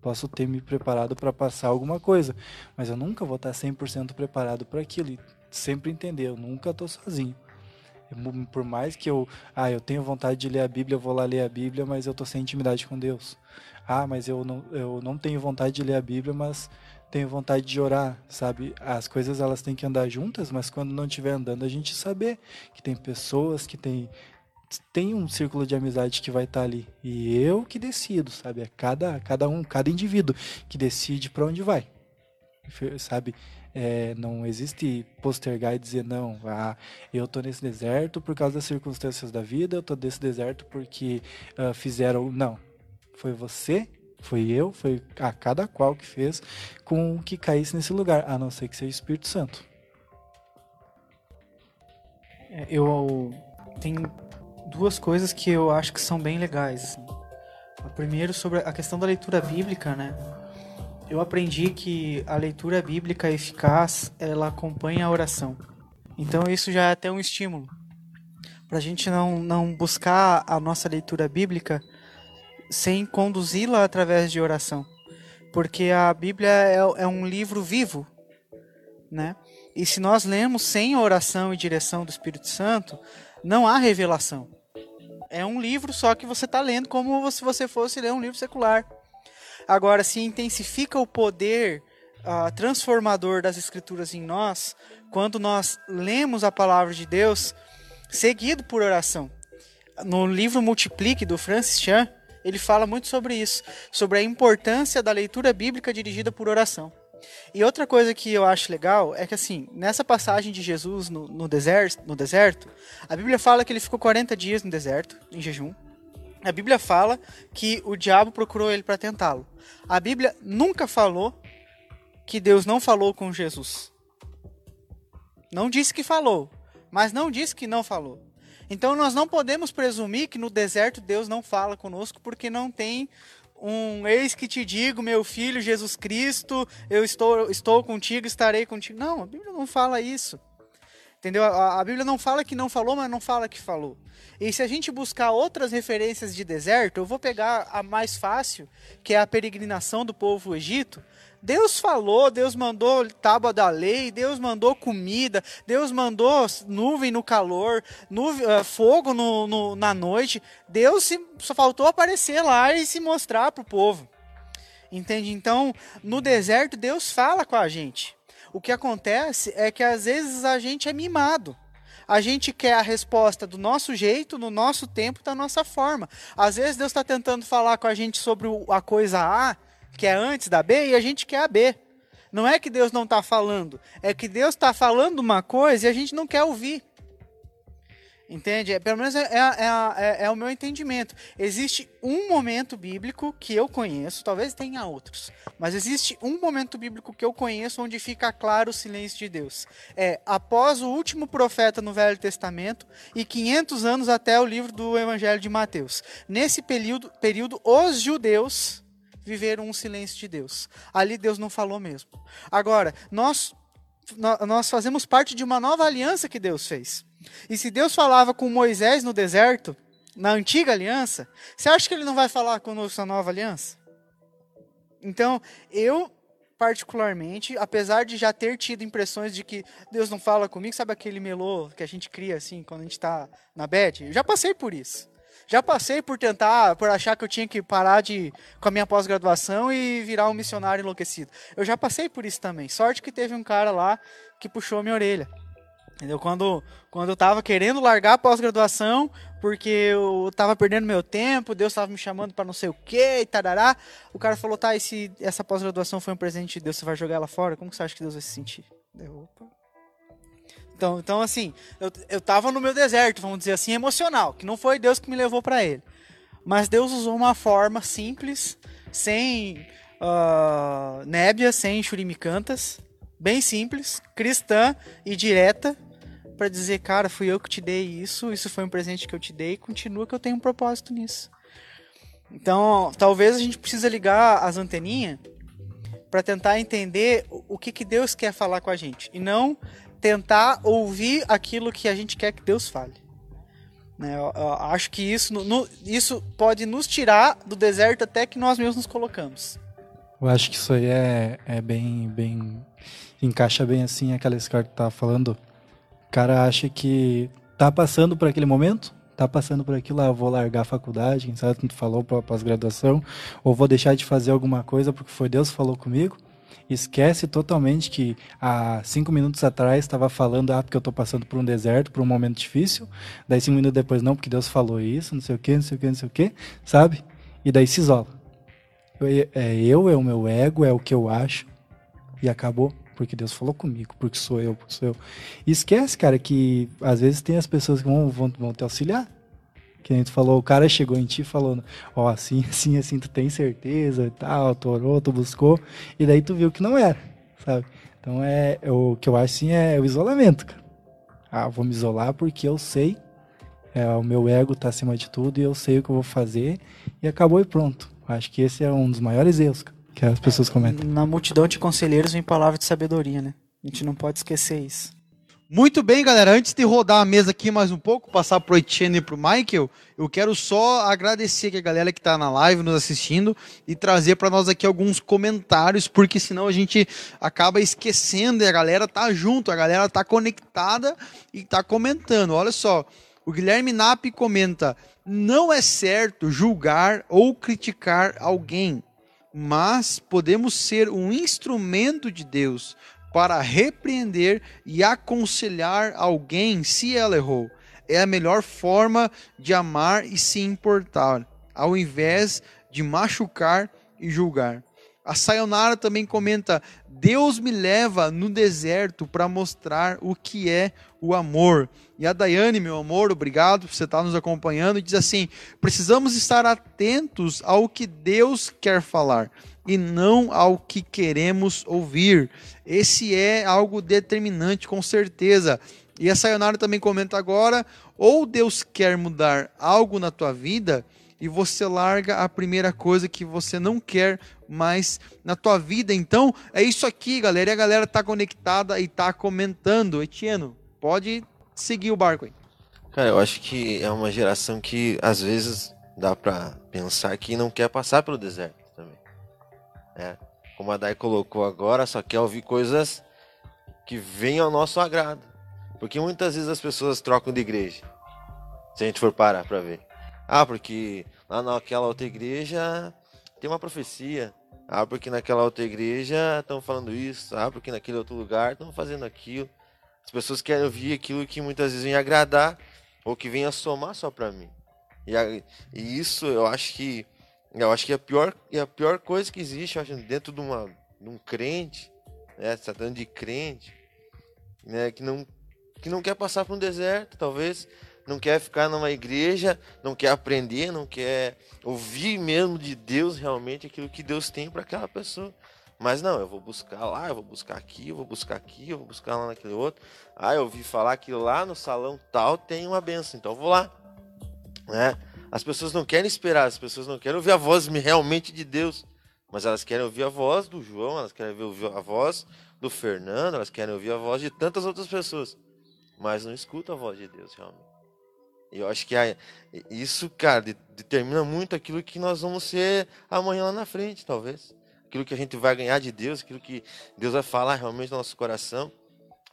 Posso ter me preparado para passar alguma coisa. Mas eu nunca vou estar 100% preparado para aquilo. E sempre entender, eu nunca tô sozinho. Por mais que eu, ah, eu tenho vontade de ler a Bíblia, eu vou lá ler a Bíblia, mas eu tô sem intimidade com Deus. Ah, mas eu não, eu não tenho vontade de ler a Bíblia, mas tenho vontade de orar, sabe? As coisas elas têm que andar juntas, mas quando não estiver andando, a gente saber que tem pessoas que tem tem um círculo de amizade que vai estar ali e eu que decido, sabe? É cada cada um, cada indivíduo que decide para onde vai. Sabe? É, não existe postergar e dizer não, ah, eu tô nesse deserto por causa das circunstâncias da vida, eu tô nesse deserto porque ah, fizeram, não. Foi você foi eu, foi a cada qual que fez com que caísse nesse lugar, a não ser que seja o Espírito Santo. É, Eu tem duas coisas que eu acho que são bem legais. assim. A primeiro sobre a questão da leitura bíblica, né? Eu aprendi que a leitura bíblica eficaz ela acompanha a oração. Então isso já é até um estímulo para a gente não não buscar a nossa leitura bíblica sem conduzi-la através de oração, porque a Bíblia é, é um livro vivo, né? E se nós lemos sem oração e direção do Espírito Santo, não há revelação. É um livro só que você está lendo como se você fosse ler um livro secular. Agora, se intensifica o poder ah, transformador das Escrituras em nós, quando nós lemos a palavra de Deus, seguido por oração. No livro Multiplique, do Francis Chan, ele fala muito sobre isso, sobre a importância da leitura bíblica dirigida por oração. E outra coisa que eu acho legal é que, assim, nessa passagem de Jesus no, no, deserto, no deserto, a Bíblia fala que ele ficou 40 dias no deserto, em jejum. A Bíblia fala que o diabo procurou ele para tentá-lo. A Bíblia nunca falou que Deus não falou com Jesus. Não disse que falou, mas não disse que não falou. Então nós não podemos presumir que no deserto Deus não fala conosco porque não tem um eis que te digo, meu filho Jesus Cristo, eu estou, estou contigo, estarei contigo. Não, a Bíblia não fala isso. Entendeu? A, a Bíblia não fala que não falou, mas não fala que falou. E se a gente buscar outras referências de deserto, eu vou pegar a mais fácil, que é a peregrinação do povo Egito. Deus falou, Deus mandou tábua da lei, Deus mandou comida, Deus mandou nuvem no calor, nuvem, uh, fogo no, no, na noite. Deus se, só faltou aparecer lá e se mostrar para o povo. Entende? Então, no deserto, Deus fala com a gente. O que acontece é que às vezes a gente é mimado. A gente quer a resposta do nosso jeito, no nosso tempo, da nossa forma. Às vezes Deus está tentando falar com a gente sobre a coisa A, que é antes da B, e a gente quer a B. Não é que Deus não está falando, é que Deus está falando uma coisa e a gente não quer ouvir. Entende? É, pelo menos é, é, é, é, o meu entendimento. Existe um momento bíblico que eu conheço, talvez tenha outros, mas existe um momento bíblico que eu conheço onde fica claro o silêncio de Deus. É após o último profeta no Velho Testamento e 500 anos até o livro do Evangelho de Mateus. Nesse período, período os judeus viveram um silêncio de Deus. Ali Deus não falou mesmo. Agora, nós, nós fazemos parte de uma nova aliança que Deus fez. E se Deus falava com Moisés no deserto, na antiga aliança, você acha que ele não vai falar conosco na nova aliança? Então, eu particularmente, apesar de já ter tido impressões de que Deus não fala comigo, sabe aquele melô que a gente cria assim quando a gente está na bed? Eu já passei por isso. Já passei por tentar, por achar que eu tinha que parar de com a minha pós-graduação e virar um missionário enlouquecido. Eu já passei por isso também. Sorte que teve um cara lá que puxou minha orelha. Entendeu? Quando, quando eu tava querendo largar a pós-graduação, porque eu tava perdendo meu tempo, Deus tava me chamando para não sei o que e tarará, o cara falou, tá, e se essa pós-graduação foi um presente de Deus, você vai jogar ela fora? Como que você acha que Deus vai se sentir? Opa. Então, então, assim, eu, eu tava no meu deserto, vamos dizer assim, emocional, que não foi Deus que me levou para ele. Mas Deus usou uma forma simples, sem uh, nébia, sem churimicantas, bem simples, cristã e direta, para dizer, cara, fui eu que te dei isso, isso foi um presente que eu te dei, continua que eu tenho um propósito nisso. Então, talvez a gente precisa ligar as anteninhas para tentar entender o que, que Deus quer falar com a gente e não tentar ouvir aquilo que a gente quer que Deus fale. Né? Eu, eu acho que isso, no, isso pode nos tirar do deserto até que nós mesmos nos colocamos. Eu acho que isso aí é, é bem, bem. Encaixa bem assim aquela história que tava falando. O cara acha que tá passando por aquele momento, tá passando por aquilo, ah, vou largar a faculdade, quem sabe tu falou para pós-graduação, ou vou deixar de fazer alguma coisa porque foi Deus que falou comigo esquece totalmente que há cinco minutos atrás estava falando, ah, porque eu estou passando por um deserto, por um momento difícil. Daí cinco minutos depois, não, porque Deus falou isso, não sei o que, não sei o que, não sei o que, sabe? E daí se isola. É eu, é o meu ego, é o que eu acho. E acabou. Porque Deus falou comigo, porque sou eu, porque sou eu. E esquece, cara, que às vezes tem as pessoas que vão, vão, vão te auxiliar. Que a gente falou, o cara chegou em ti falando, ó, oh, assim, assim, assim, tu tem certeza e tal, tu orou, tu buscou, e daí tu viu que não era, sabe? Então é, é o que eu acho assim é o isolamento, cara. Ah, vou me isolar porque eu sei, é, o meu ego tá acima de tudo e eu sei o que eu vou fazer, e acabou e pronto. Acho que esse é um dos maiores erros que as pessoas comentam. Na multidão de conselheiros vem palavra de sabedoria, né? A gente não pode esquecer isso. Muito bem, galera. Antes de rodar a mesa aqui mais um pouco, passar pro Etienne e pro Michael, eu quero só agradecer a galera que está na live nos assistindo e trazer para nós aqui alguns comentários, porque senão a gente acaba esquecendo e a galera tá junto, a galera tá conectada e tá comentando. Olha só, o Guilherme Nap comenta: "Não é certo julgar ou criticar alguém, mas podemos ser um instrumento de Deus para repreender e aconselhar alguém se ela errou. É a melhor forma de amar e se importar, ao invés de machucar e julgar. A Sayonara também comenta: Deus me leva no deserto para mostrar o que é o amor. E a Daiane, meu amor, obrigado por você estar nos acompanhando, diz assim: precisamos estar atentos ao que Deus quer falar e não ao que queremos ouvir. Esse é algo determinante, com certeza. E a Sayonara também comenta agora: ou Deus quer mudar algo na tua vida e você larga a primeira coisa que você não quer mais na tua vida. Então, é isso aqui, galera. E a galera tá conectada e tá comentando. Etieno, pode seguir o barco aí. Cara, eu acho que é uma geração que às vezes dá para pensar que não quer passar pelo deserto. Né? Como a Dai colocou agora, só quer ouvir coisas que venham ao nosso agrado. Porque muitas vezes as pessoas trocam de igreja. Se a gente for parar para ver. Ah, porque lá naquela outra igreja tem uma profecia. Ah, porque naquela outra igreja estão falando isso. Ah, porque naquele outro lugar estão fazendo aquilo. As pessoas querem ouvir aquilo que muitas vezes vem agradar ou que vem a somar só para mim. E, a, e, isso eu acho que eu acho que a pior, a pior coisa que existe, acho, dentro de, uma, de um crente, né, tratando de crente, né, que não, que não quer passar por um deserto, talvez, não quer ficar numa igreja, não quer aprender, não quer ouvir mesmo de Deus realmente aquilo que Deus tem para aquela pessoa. Mas não, eu vou buscar lá, eu vou buscar aqui, eu vou buscar aqui, eu vou buscar lá naquele outro. Ah, eu ouvi falar que lá no salão tal tem uma benção, então eu vou lá. Né? As pessoas não querem esperar, as pessoas não querem ouvir a voz realmente de Deus, mas elas querem ouvir a voz do João, elas querem ouvir a voz do Fernando, elas querem ouvir a voz de tantas outras pessoas, mas não escutam a voz de Deus realmente. Eu acho que isso, cara, determina muito aquilo que nós vamos ser amanhã lá na frente, talvez. Aquilo que a gente vai ganhar de Deus, aquilo que Deus vai falar realmente no nosso coração.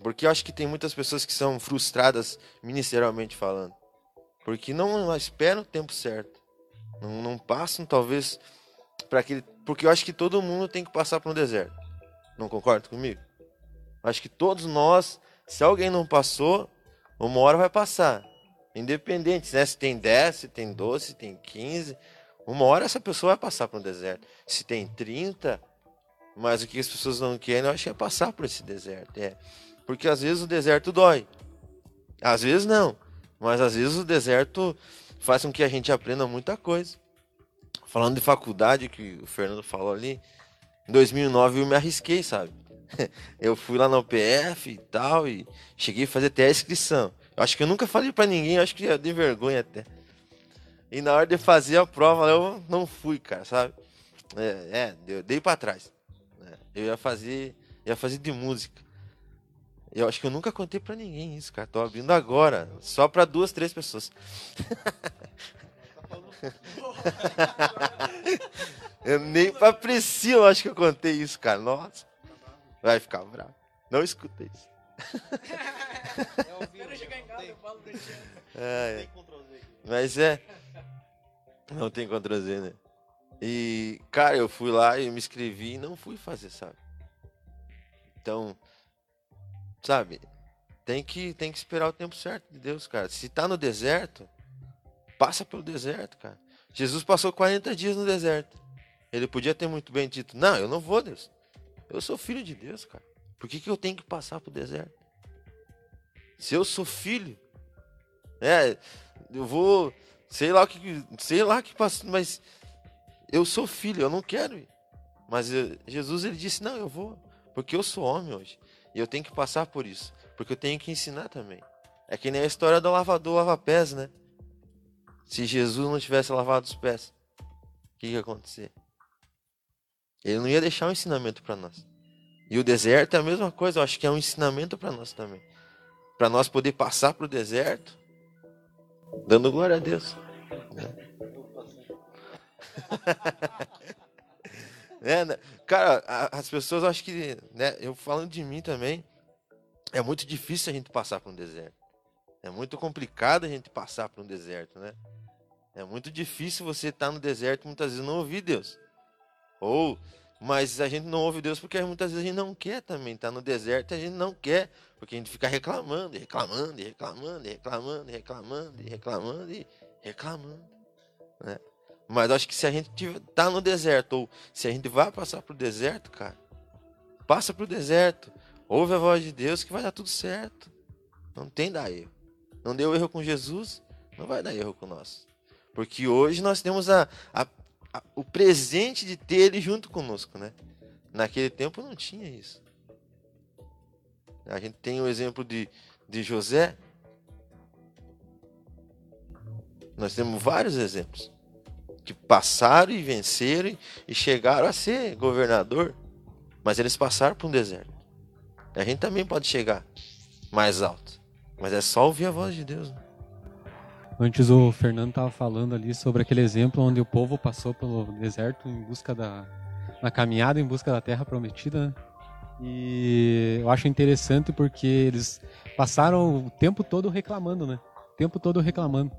Porque eu acho que tem muitas pessoas que são frustradas ministerialmente falando. Porque não esperam o tempo certo. Não, não passam, talvez, para aquele. Porque eu acho que todo mundo tem que passar por um deserto. Não concorda comigo? Acho que todos nós, se alguém não passou, uma hora vai passar. Independente, né? Se tem 10, se tem 12, se tem 15. Uma hora essa pessoa vai passar por um deserto. Se tem 30, mas o que as pessoas não querem, eu acho que é passar por esse deserto. É. Porque às vezes o deserto dói. Às vezes não. Mas às vezes o deserto faz com que a gente aprenda muita coisa. Falando de faculdade, que o Fernando falou ali, em 2009 eu me arrisquei, sabe? [LAUGHS] Eu fui lá na UPF e tal, e cheguei a fazer até a inscrição. Eu acho que eu nunca falei para ninguém, acho que eu dei vergonha até. E na hora de fazer a prova, eu não fui, cara, sabe? É, é eu dei para trás. É, eu ia fazer, ia fazer de música. Eu acho que eu nunca contei para ninguém isso, cara. Tô abrindo agora, só para duas, três pessoas. [LAUGHS] eu nem pra Priscila acho que eu contei isso, cara. Nossa. Vai ficar bravo. Não escuta isso. É, é. Mas é. Não tem Ctrl Z, né? E, cara, eu fui lá e me inscrevi e não fui fazer, sabe? Então, sabe? Tem que, tem que esperar o tempo certo de Deus, cara. Se tá no deserto, passa pelo deserto, cara. Jesus passou 40 dias no deserto. Ele podia ter muito bem dito: Não, eu não vou, Deus. Eu sou filho de Deus, cara. Por que, que eu tenho que passar pro deserto? Se eu sou filho, é, eu vou, sei lá o que, sei lá que passa, mas eu sou filho, eu não quero ir. Mas eu, Jesus ele disse: Não, eu vou, porque eu sou homem hoje. E eu tenho que passar por isso, porque eu tenho que ensinar também. É que nem a história do lavador lava-pés, né? Se Jesus não tivesse lavado os pés, o que ia acontecer? Ele não ia deixar um ensinamento para nós. E o deserto é a mesma coisa, eu acho que é um ensinamento para nós também. Para nós poder passar para o deserto, dando glória a Deus. [LAUGHS] é, né? Cara, as pessoas acho que, né, eu falando de mim também, é muito difícil a gente passar por um deserto. É muito complicado a gente passar por um deserto, né? É muito difícil você estar no deserto muitas vezes não ouvir Deus. Ou, mas a gente não ouve Deus porque muitas vezes a gente não quer também estar no deserto, a gente não quer, porque a gente fica reclamando, e reclamando, e reclamando, e reclamando, e reclamando, e reclamando, e reclamando, né? Mas acho que se a gente tá no deserto, ou se a gente vai passar pro deserto, cara, passa pro deserto, ouve a voz de Deus que vai dar tudo certo. Não tem dar erro. Não deu erro com Jesus, não vai dar erro com nós. Porque hoje nós temos a, a, o presente de ter ele junto conosco, né? Naquele tempo não tinha isso. A gente tem o exemplo de, de José. Nós temos vários exemplos que passaram e venceram e chegaram a ser governador, mas eles passaram por um deserto. A gente também pode chegar mais alto, mas é só ouvir a voz de Deus. Né? Antes o Fernando estava falando ali sobre aquele exemplo onde o povo passou pelo deserto em busca da na caminhada em busca da terra prometida. Né? E eu acho interessante porque eles passaram o tempo todo reclamando, né? O tempo todo reclamando.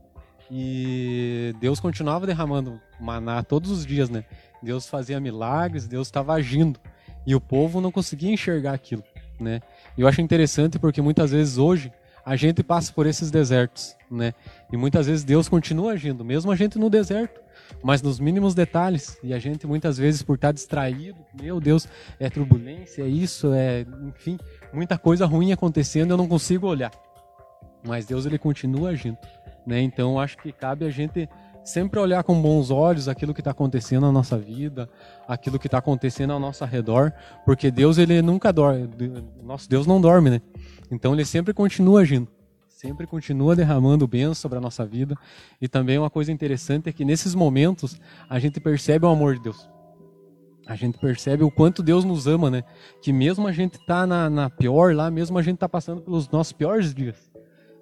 E Deus continuava derramando maná todos os dias, né? Deus fazia milagres, Deus estava agindo. E o povo não conseguia enxergar aquilo, né? E eu acho interessante porque muitas vezes hoje a gente passa por esses desertos, né? E muitas vezes Deus continua agindo, mesmo a gente no deserto, mas nos mínimos detalhes. E a gente muitas vezes por estar distraído, meu Deus, é turbulência, é isso, é, enfim, muita coisa ruim acontecendo, eu não consigo olhar. Mas Deus ele continua agindo. Né? Então acho que cabe a gente sempre olhar com bons olhos aquilo que está acontecendo na nossa vida, aquilo que está acontecendo ao nosso redor, porque Deus ele nunca dorme, nosso Deus não dorme, né? Então ele sempre continua agindo, sempre continua derramando bênção sobre a nossa vida. E também uma coisa interessante é que nesses momentos a gente percebe o amor de Deus. A gente percebe o quanto Deus nos ama, né? Que mesmo a gente tá na, na pior lá, mesmo a gente tá passando pelos nossos piores dias,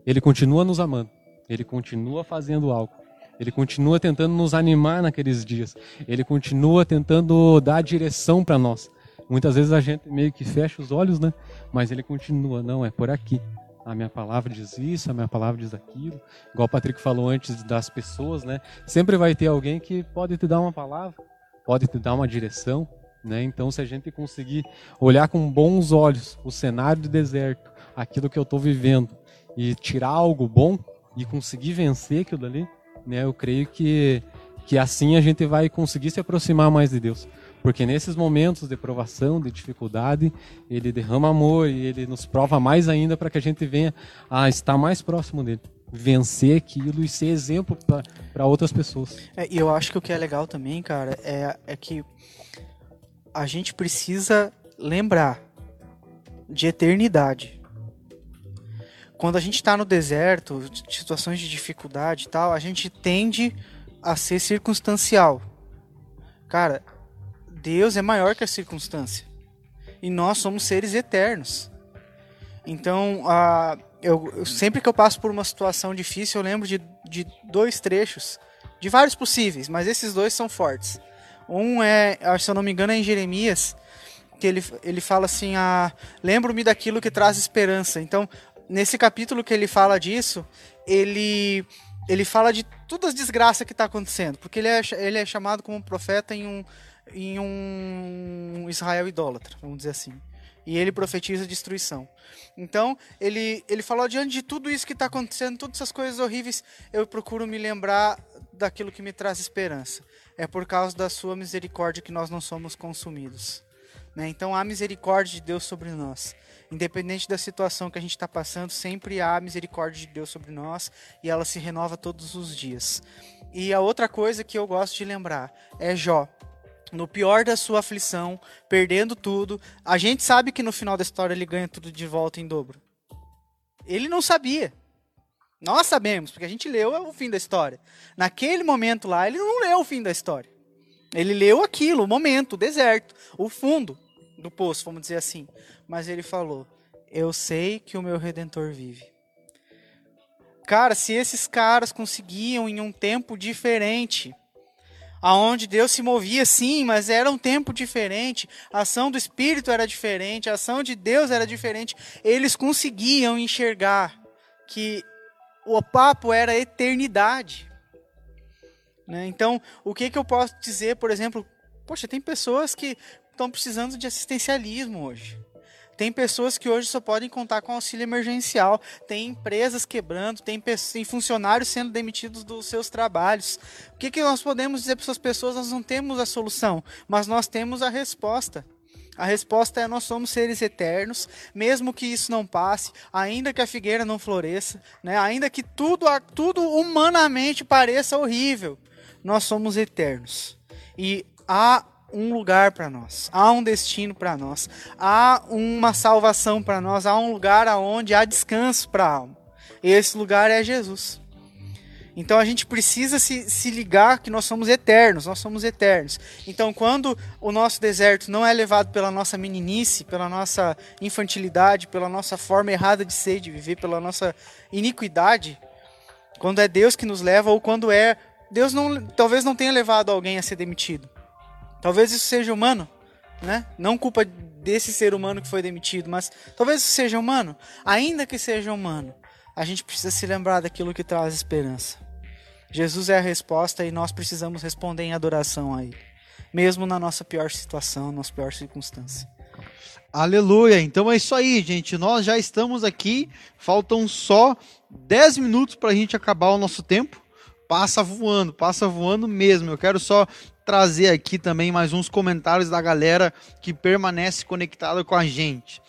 Ele continua nos amando. Ele continua fazendo algo. Ele continua tentando nos animar naqueles dias. Ele continua tentando dar direção para nós. Muitas vezes a gente meio que fecha os olhos, né? Mas ele continua, não, é por aqui. A minha palavra diz isso, a minha palavra diz aquilo. Igual o Patrick falou antes das pessoas, né? Sempre vai ter alguém que pode te dar uma palavra, pode te dar uma direção, né? Então, se a gente conseguir olhar com bons olhos o cenário de deserto, aquilo que eu estou vivendo, e tirar algo bom e conseguir vencer aquilo dali, né? Eu creio que, que assim a gente vai conseguir se aproximar mais de Deus. Porque nesses momentos de provação, de dificuldade, ele derrama amor e ele nos prova mais ainda para que a gente venha a estar mais próximo dele. Vencer aquilo e ser exemplo para outras pessoas. É, e eu acho que o que é legal também, cara, é, é que a gente precisa lembrar de eternidade. Quando a gente está no deserto, situações de dificuldade e tal, a gente tende a ser circunstancial. Cara, Deus é maior que a circunstância. E nós somos seres eternos. Então, uh, eu, eu, sempre que eu passo por uma situação difícil, eu lembro de, de dois trechos, de vários possíveis, mas esses dois são fortes. Um é, se eu não me engano, é em Jeremias, que ele, ele fala assim: ah, lembro-me daquilo que traz esperança. Então, nesse capítulo que ele fala disso, ele ele fala de todas as desgraças que está acontecendo, porque ele é, ele é chamado como profeta em um, em um Israel idólatra, vamos dizer assim. E ele profetiza destruição. Então, ele, ele falou: diante de tudo isso que está acontecendo, todas essas coisas horríveis, eu procuro me lembrar daquilo que me traz esperança. É por causa da sua misericórdia que nós não somos consumidos. Né? Então, há misericórdia de Deus sobre nós. Independente da situação que a gente está passando, sempre há misericórdia de Deus sobre nós e ela se renova todos os dias. E a outra coisa que eu gosto de lembrar é Jó no pior da sua aflição, perdendo tudo. A gente sabe que no final da história ele ganha tudo de volta em dobro. Ele não sabia. Nós sabemos, porque a gente leu o fim da história. Naquele momento lá, ele não leu o fim da história. Ele leu aquilo, o momento, o deserto, o fundo do poço, vamos dizer assim. Mas ele falou: Eu sei que o meu redentor vive. Cara, se esses caras conseguiam em um tempo diferente aonde Deus se movia sim, mas era um tempo diferente, a ação do Espírito era diferente, a ação de Deus era diferente. Eles conseguiam enxergar que o papo era eternidade. Né? Então, o que, que eu posso dizer, por exemplo, poxa, tem pessoas que estão precisando de assistencialismo hoje. Tem pessoas que hoje só podem contar com auxílio emergencial, tem empresas quebrando, tem, tem funcionários sendo demitidos dos seus trabalhos. O que, que nós podemos dizer para essas pessoas? Nós não temos a solução, mas nós temos a resposta. A resposta é: nós somos seres eternos, mesmo que isso não passe, ainda que a figueira não floresça, né? ainda que tudo, tudo humanamente pareça horrível, nós somos eternos. E há um lugar para nós, há um destino para nós, há uma salvação para nós, há um lugar aonde há descanso para a alma. E esse lugar é Jesus. Então a gente precisa se, se ligar que nós somos eternos, nós somos eternos. Então quando o nosso deserto não é levado pela nossa meninice, pela nossa infantilidade, pela nossa forma errada de ser, de viver, pela nossa iniquidade, quando é Deus que nos leva ou quando é Deus não, talvez não tenha levado alguém a ser demitido. Talvez isso seja humano, né? Não culpa desse ser humano que foi demitido, mas talvez isso seja humano. Ainda que seja humano, a gente precisa se lembrar daquilo que traz esperança. Jesus é a resposta e nós precisamos responder em adoração a Ele, mesmo na nossa pior situação, na nossa pior circunstância. Aleluia! Então é isso aí, gente. Nós já estamos aqui. Faltam só 10 minutos para a gente acabar o nosso tempo. Passa voando, passa voando mesmo. Eu quero só trazer aqui também mais uns comentários da galera que permanece conectada com a gente.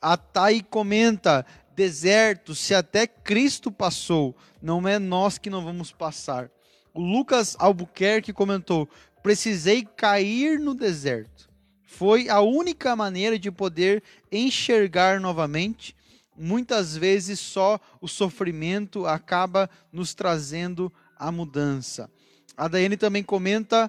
A Thay comenta: deserto, se até Cristo passou, não é nós que não vamos passar. O Lucas Albuquerque comentou: precisei cair no deserto. Foi a única maneira de poder enxergar novamente. Muitas vezes só o sofrimento acaba nos trazendo a mudança. A Daiane também comenta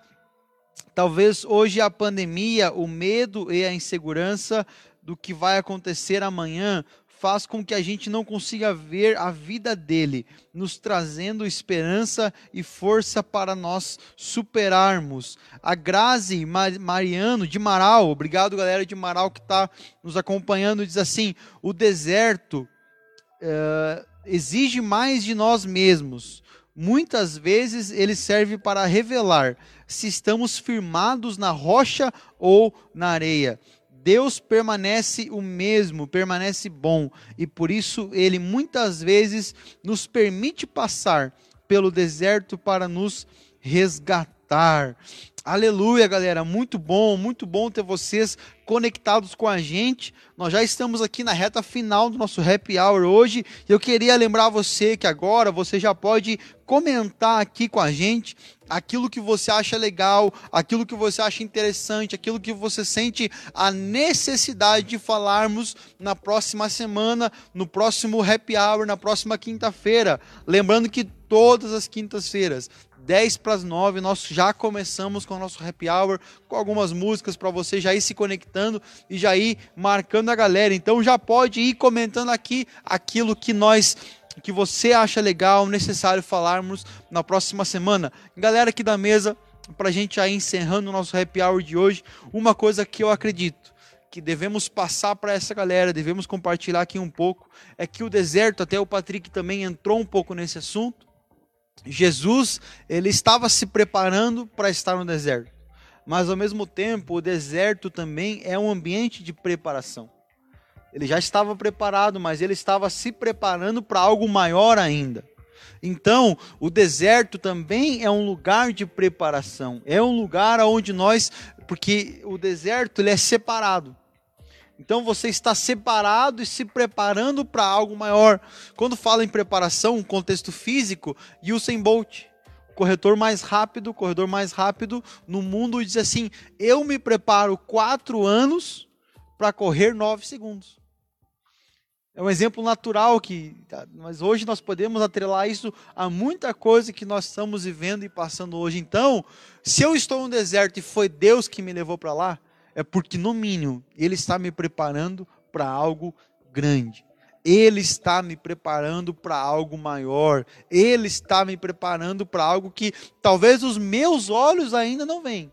Talvez hoje a pandemia, o medo e a insegurança do que vai acontecer amanhã faz com que a gente não consiga ver a vida dele, nos trazendo esperança e força para nós superarmos. A Grazi Mariano de Marau, obrigado galera de Marau que está nos acompanhando, diz assim: o deserto eh, exige mais de nós mesmos. Muitas vezes ele serve para revelar se estamos firmados na rocha ou na areia. Deus permanece o mesmo, permanece bom, e por isso ele muitas vezes nos permite passar pelo deserto para nos resgatar. Aleluia, galera. Muito bom, muito bom ter vocês conectados com a gente. Nós já estamos aqui na reta final do nosso happy hour hoje. Eu queria lembrar você que agora você já pode comentar aqui com a gente aquilo que você acha legal, aquilo que você acha interessante, aquilo que você sente a necessidade de falarmos na próxima semana, no próximo happy hour, na próxima quinta-feira. Lembrando que todas as quintas-feiras 10 para as 9, nós já começamos com o nosso happy hour, com algumas músicas para você já ir se conectando e já ir marcando a galera. Então já pode ir comentando aqui aquilo que nós que você acha legal, necessário falarmos na próxima semana. Galera aqui da mesa, para a gente ir encerrando o nosso happy hour de hoje, uma coisa que eu acredito que devemos passar para essa galera, devemos compartilhar aqui um pouco, é que o deserto, até o Patrick também entrou um pouco nesse assunto, Jesus, ele estava se preparando para estar no deserto. Mas ao mesmo tempo, o deserto também é um ambiente de preparação. Ele já estava preparado, mas ele estava se preparando para algo maior ainda. Então, o deserto também é um lugar de preparação. É um lugar onde nós, porque o deserto ele é separado. Então você está separado e se preparando para algo maior. Quando fala em preparação, um contexto físico, Usain Bolt, corretor mais rápido, corredor mais rápido no mundo, diz assim: Eu me preparo quatro anos para correr nove segundos. É um exemplo natural que, tá, mas hoje nós podemos atrelar isso a muita coisa que nós estamos vivendo e passando hoje. Então, se eu estou no deserto e foi Deus que me levou para lá, é porque, no mínimo, Ele está me preparando para algo grande. Ele está me preparando para algo maior. Ele está me preparando para algo que talvez os meus olhos ainda não veem.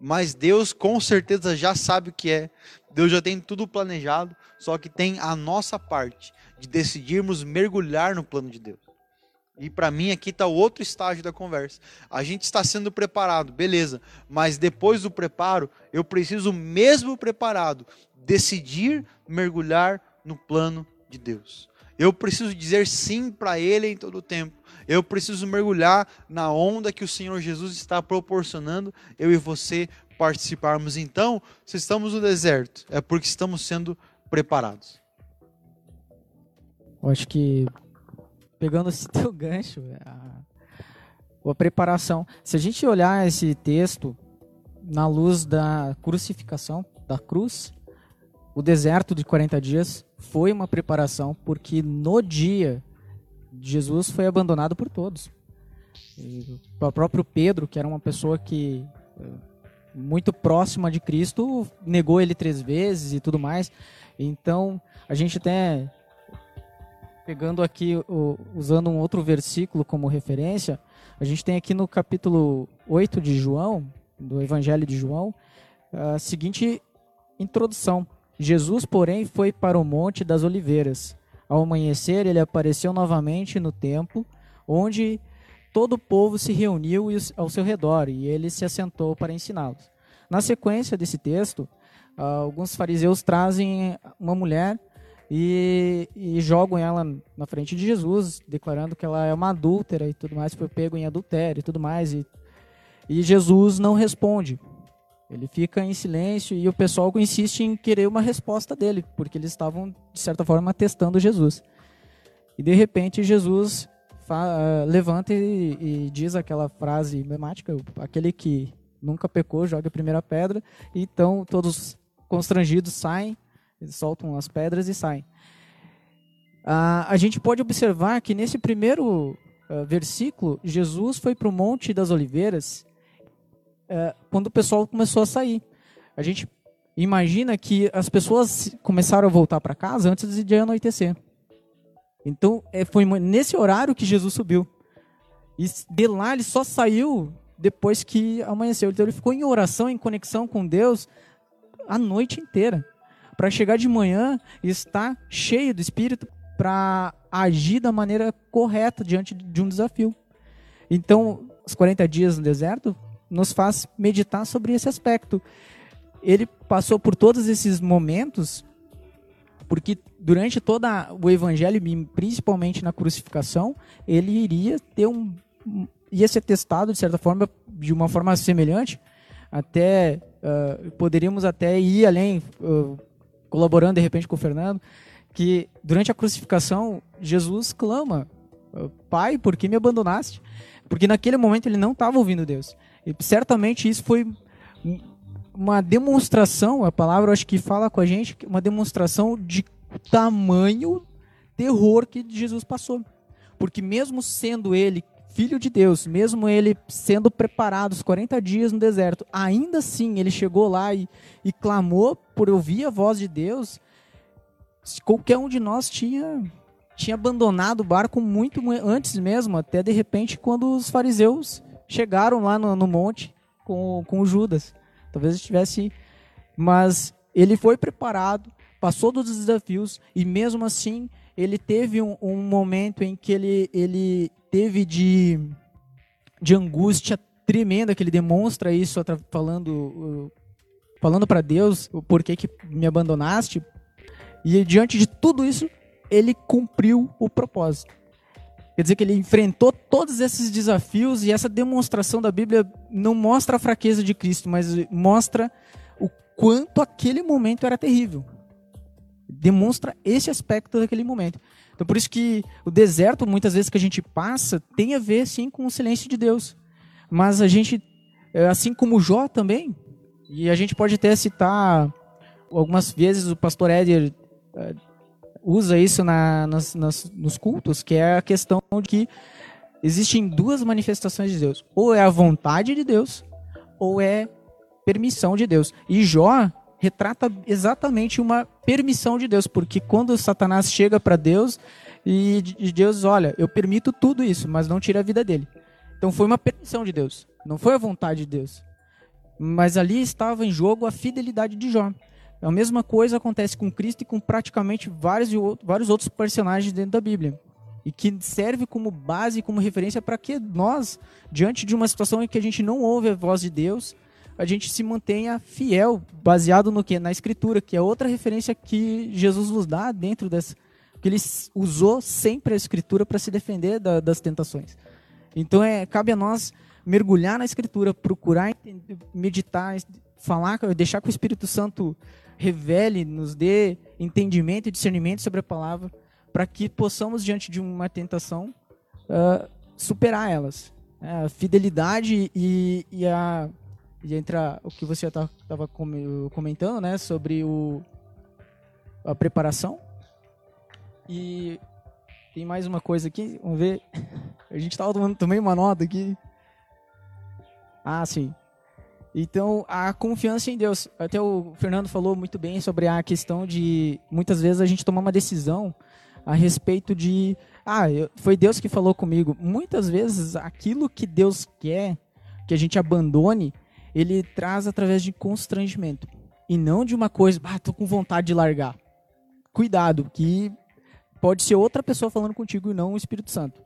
Mas Deus com certeza já sabe o que é. Deus já tem tudo planejado, só que tem a nossa parte de decidirmos mergulhar no plano de Deus. E para mim aqui está o outro estágio da conversa. A gente está sendo preparado, beleza, mas depois do preparo, eu preciso, mesmo preparado, decidir mergulhar no plano de Deus. Eu preciso dizer sim para Ele em todo o tempo. Eu preciso mergulhar na onda que o Senhor Jesus está proporcionando, eu e você participarmos. Então, se estamos no deserto, é porque estamos sendo preparados. Eu acho que pegando esse [LAUGHS] teu gancho, a, a preparação. Se a gente olhar esse texto na luz da crucificação, da cruz, o deserto de 40 dias foi uma preparação, porque no dia Jesus foi abandonado por todos. O próprio Pedro, que era uma pessoa que eh, muito próxima de Cristo, negou ele três vezes e tudo mais. Então, a gente até pegando aqui, usando um outro versículo como referência, a gente tem aqui no capítulo 8 de João, do Evangelho de João, a seguinte introdução. Jesus, porém, foi para o Monte das Oliveiras. Ao amanhecer, ele apareceu novamente no templo, onde todo o povo se reuniu ao seu redor e ele se assentou para ensiná-los. Na sequência desse texto, alguns fariseus trazem uma mulher e, e, jogam ela na frente de Jesus, declarando que ela é uma adúltera e tudo mais, foi pego em adultério e tudo mais. E, e Jesus não responde. Ele fica em silêncio e o pessoal insiste em querer uma resposta dele, porque eles estavam, de certa forma, testando Jesus. E de repente Jesus levanta e, e diz aquela frase emblemática: aquele que nunca pecou, joga a primeira pedra. E então todos constrangidos saem eles soltam as pedras e saem. Ah, a gente pode observar que nesse primeiro uh, versículo, Jesus foi para o Monte das Oliveiras uh, quando o pessoal começou a sair. A gente imagina que as pessoas começaram a voltar para casa antes de anoitecer. Então, é, foi nesse horário que Jesus subiu. E de lá ele só saiu depois que amanheceu. Então, ele ficou em oração, em conexão com Deus a noite inteira para chegar de manhã e estar cheio do Espírito para agir da maneira correta diante de um desafio. Então, os 40 dias no deserto nos faz meditar sobre esse aspecto. Ele passou por todos esses momentos porque durante todo o evangelho, principalmente na crucificação, ele iria ter um ia ser testado de certa forma de uma forma semelhante, até uh, poderíamos até ir além uh, colaborando de repente com o Fernando, que durante a crucificação Jesus clama: Pai, por que me abandonaste? Porque naquele momento ele não estava ouvindo Deus. E certamente isso foi uma demonstração, a palavra acho que fala com a gente, uma demonstração de tamanho terror que Jesus passou. Porque mesmo sendo ele filho de Deus, mesmo ele sendo preparado os 40 dias no deserto, ainda assim ele chegou lá e, e clamou por ouvir a voz de Deus, qualquer um de nós tinha tinha abandonado o barco muito antes mesmo, até de repente quando os fariseus chegaram lá no, no monte com, com Judas. Talvez estivesse. Mas ele foi preparado, passou dos desafios e mesmo assim ele teve um, um momento em que ele, ele teve de, de angústia tremenda, que ele demonstra isso falando, falando para Deus o porquê que me abandonaste. E diante de tudo isso, ele cumpriu o propósito. Quer dizer que ele enfrentou todos esses desafios e essa demonstração da Bíblia não mostra a fraqueza de Cristo, mas mostra o quanto aquele momento era terrível. Demonstra esse aspecto daquele momento. Então por isso que o deserto, muitas vezes que a gente passa, tem a ver sim com o silêncio de Deus. Mas a gente, é, assim como Jó também, e a gente pode até citar algumas vezes o pastor Éder é, usa isso na, nas, nas, nos cultos, que é a questão de que existem duas manifestações de Deus. Ou é a vontade de Deus, ou é permissão de Deus. E Jó retrata exatamente uma permissão de Deus, porque quando Satanás chega para Deus e Deus, olha, eu permito tudo isso, mas não tira a vida dele. Então foi uma permissão de Deus, não foi a vontade de Deus. Mas ali estava em jogo a fidelidade de Jó. A mesma coisa acontece com Cristo e com praticamente vários, vários outros personagens dentro da Bíblia. E que serve como base, como referência para que nós, diante de uma situação em que a gente não ouve a voz de Deus, a gente se mantenha fiel, baseado no que? Na Escritura, que é outra referência que Jesus nos dá dentro dessa. que ele usou sempre a Escritura para se defender da, das tentações. Então é, cabe a nós mergulhar na Escritura, procurar meditar, falar, deixar que o Espírito Santo revele, nos dê entendimento e discernimento sobre a palavra, para que possamos, diante de uma tentação, uh, superar elas. É, a fidelidade e, e, a, e entra o que você estava comentando, né, sobre o, a preparação. E tem mais uma coisa aqui, vamos ver. A gente estava tomando também uma nota aqui. Ah, sim. Então, a confiança em Deus. Até o Fernando falou muito bem sobre a questão de muitas vezes a gente tomar uma decisão a respeito de ah, foi Deus que falou comigo. Muitas vezes aquilo que Deus quer que a gente abandone, ele traz através de constrangimento e não de uma coisa, ah, tô com vontade de largar. Cuidado, que pode ser outra pessoa falando contigo e não o Espírito Santo.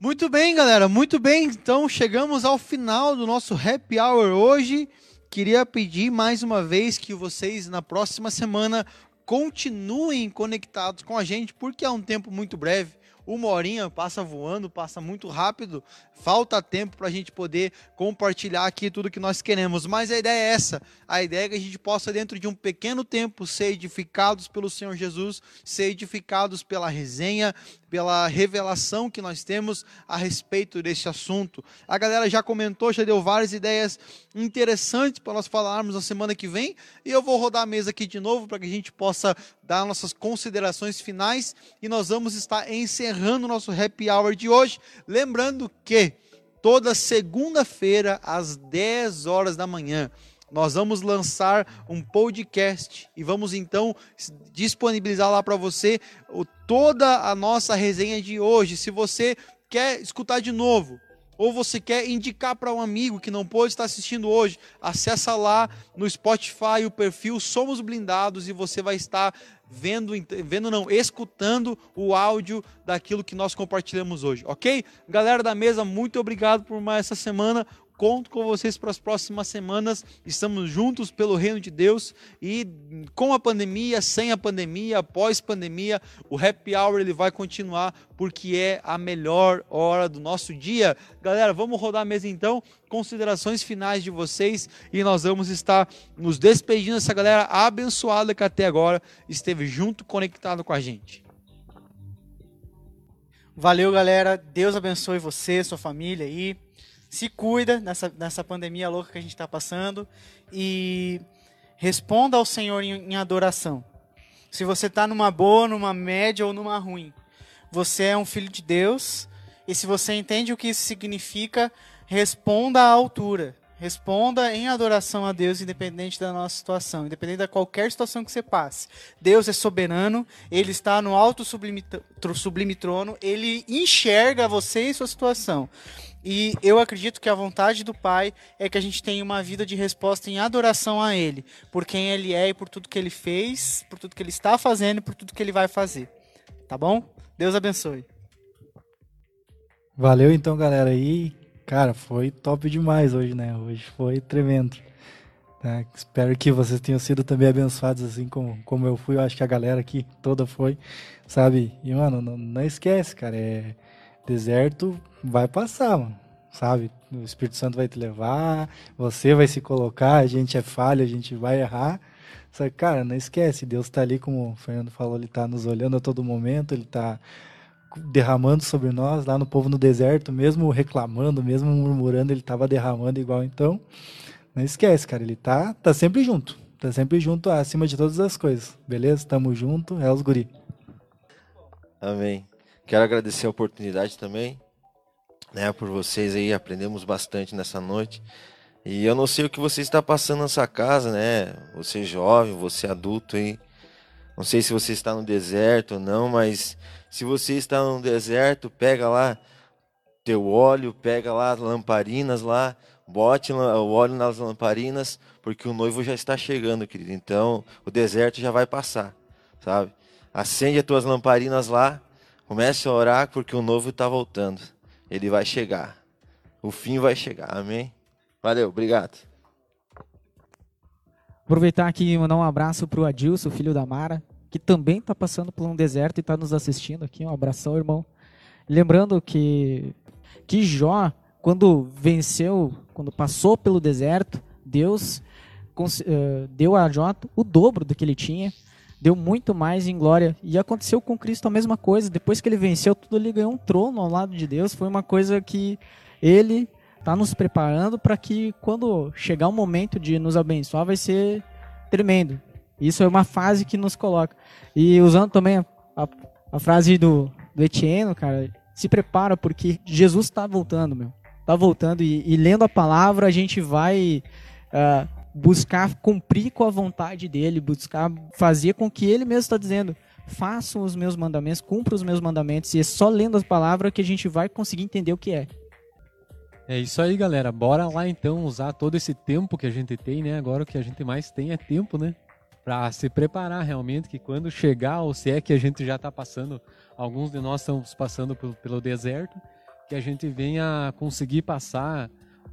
Muito bem, galera, muito bem. Então chegamos ao final do nosso happy hour hoje. Queria pedir mais uma vez que vocês na próxima semana continuem conectados com a gente, porque é um tempo muito breve uma horinha passa voando, passa muito rápido, falta tempo para a gente poder compartilhar aqui tudo que nós queremos. Mas a ideia é essa: a ideia é que a gente possa, dentro de um pequeno tempo, ser edificados pelo Senhor Jesus, ser edificados pela resenha, pela revelação que nós temos a respeito desse assunto. A galera já comentou, já deu várias ideias interessantes para nós falarmos na semana que vem, e eu vou rodar a mesa aqui de novo para que a gente possa dar nossas considerações finais e nós vamos estar encerrando o nosso happy hour de hoje. Lembrando que toda segunda-feira, às 10 horas da manhã, nós vamos lançar um podcast e vamos então disponibilizar lá para você toda a nossa resenha de hoje. Se você quer escutar de novo, ou você quer indicar para um amigo que não pôde estar assistindo hoje, acessa lá no Spotify o perfil Somos Blindados e você vai estar vendo, vendo não, escutando o áudio daquilo que nós compartilhamos hoje, ok? Galera da mesa, muito obrigado por mais essa semana. Conto com vocês para as próximas semanas. Estamos juntos pelo reino de Deus e com a pandemia, sem a pandemia, após pandemia, o happy hour ele vai continuar porque é a melhor hora do nosso dia. Galera, vamos rodar a mesa então. Considerações finais de vocês e nós vamos estar nos despedindo dessa galera abençoada que até agora esteve junto, conectado com a gente. Valeu, galera. Deus abençoe você, sua família aí se cuida nessa, nessa pandemia louca que a gente está passando e responda ao Senhor em, em adoração. Se você está numa boa, numa média ou numa ruim, você é um filho de Deus e se você entende o que isso significa, responda à altura. Responda em adoração a Deus, independente da nossa situação, independente da qualquer situação que você passe. Deus é soberano, Ele está no alto sublime, sublime trono, Ele enxerga você e sua situação. E eu acredito que a vontade do Pai é que a gente tenha uma vida de resposta em adoração a Ele, por quem Ele é e por tudo que Ele fez, por tudo que Ele está fazendo e por tudo que Ele vai fazer. Tá bom? Deus abençoe. Valeu então, galera. aí, cara, foi top demais hoje, né? Hoje foi tremendo. Tá? Espero que vocês tenham sido também abençoados, assim como, como eu fui. Eu acho que a galera aqui toda foi, sabe? E, mano, não, não esquece, cara. É deserto vai passar, mano. Sabe? O Espírito Santo vai te levar, você vai se colocar, a gente é falho, a gente vai errar. Só que, cara, não esquece, Deus está ali, como o Fernando falou, ele está nos olhando a todo momento, ele está derramando sobre nós, lá no povo no deserto, mesmo reclamando, mesmo murmurando, ele estava derramando igual. Então, não esquece, cara, ele tá, tá sempre junto. Tá sempre junto acima de todas as coisas. Beleza? Tamo junto, é os guri. Amém. Quero agradecer a oportunidade também, né, por vocês aí, aprendemos bastante nessa noite. E eu não sei o que você está passando nessa casa, né? Você jovem, você adulto aí. Não sei se você está no deserto ou não, mas se você está no deserto, pega lá teu óleo, pega lá as lamparinas lá, bote o óleo nas lamparinas, porque o noivo já está chegando, querido. Então, o deserto já vai passar, sabe? Acende as tuas lamparinas lá, Comece a orar porque o novo está voltando. Ele vai chegar. O fim vai chegar. Amém? Valeu, obrigado. Aproveitar aqui e mandar um abraço para o Adilson, filho da Mara, que também está passando por um deserto e está nos assistindo aqui. Um abração, irmão. Lembrando que, que Jó, quando venceu, quando passou pelo deserto, Deus uh, deu a Jó o dobro do que ele tinha deu muito mais em glória. E aconteceu com Cristo a mesma coisa. Depois que ele venceu tudo, ele ganhou um trono ao lado de Deus. Foi uma coisa que ele está nos preparando para que quando chegar o momento de nos abençoar, vai ser tremendo. Isso é uma fase que nos coloca. E usando também a, a, frase do, do Etienne, cara, se prepara porque Jesus está voltando, meu. Está voltando e, e, lendo a palavra a gente vai uh, buscar cumprir com a vontade dele, buscar fazer com que ele mesmo está dizendo, façam os meus mandamentos, cumpram os meus mandamentos, e é só lendo as palavras que a gente vai conseguir entender o que é. É isso aí, galera. Bora lá então usar todo esse tempo que a gente tem, né? Agora o que a gente mais tem é tempo, né? Para se preparar realmente, que quando chegar, ou se é que a gente já está passando, alguns de nós estamos passando pelo, pelo deserto, que a gente venha conseguir passar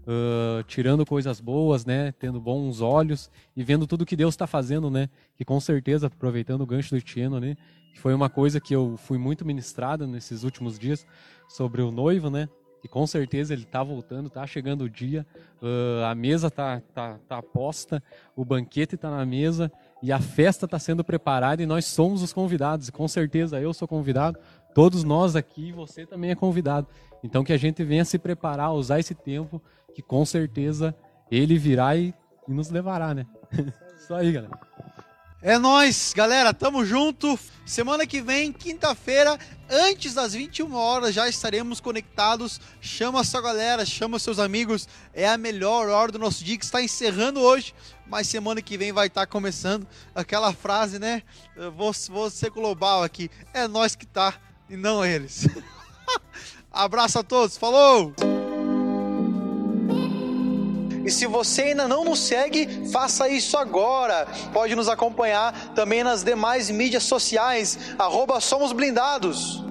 uh, tirando coisas boas, né? Tendo bons olhos e vendo tudo que Deus está fazendo, né? Que com certeza, aproveitando o gancho do Tieno, né? Que foi uma coisa que eu fui muito ministrado nesses últimos dias sobre o noivo, né? E com certeza ele está voltando, está chegando o dia, uh, a mesa está tá, tá posta, o banquete está na mesa e a festa está sendo preparada e nós somos os convidados. E com certeza eu sou convidado, todos nós aqui, você também é convidado. Então que a gente venha se preparar, usar esse tempo que com certeza ele virá e, e nos levará, né? [LAUGHS] Isso aí, galera. É nós, galera, tamo junto. Semana que vem, quinta-feira, antes das 21 horas, já estaremos conectados. Chama a sua galera, chama seus amigos. É a melhor hora do nosso dia que está encerrando hoje, mas semana que vem vai estar começando aquela frase, né? Eu vou, vou ser global aqui. É nós que tá e não eles. [LAUGHS] Abraço a todos. Falou! E se você ainda não nos segue, faça isso agora. Pode nos acompanhar também nas demais mídias sociais, arroba Somos Blindados.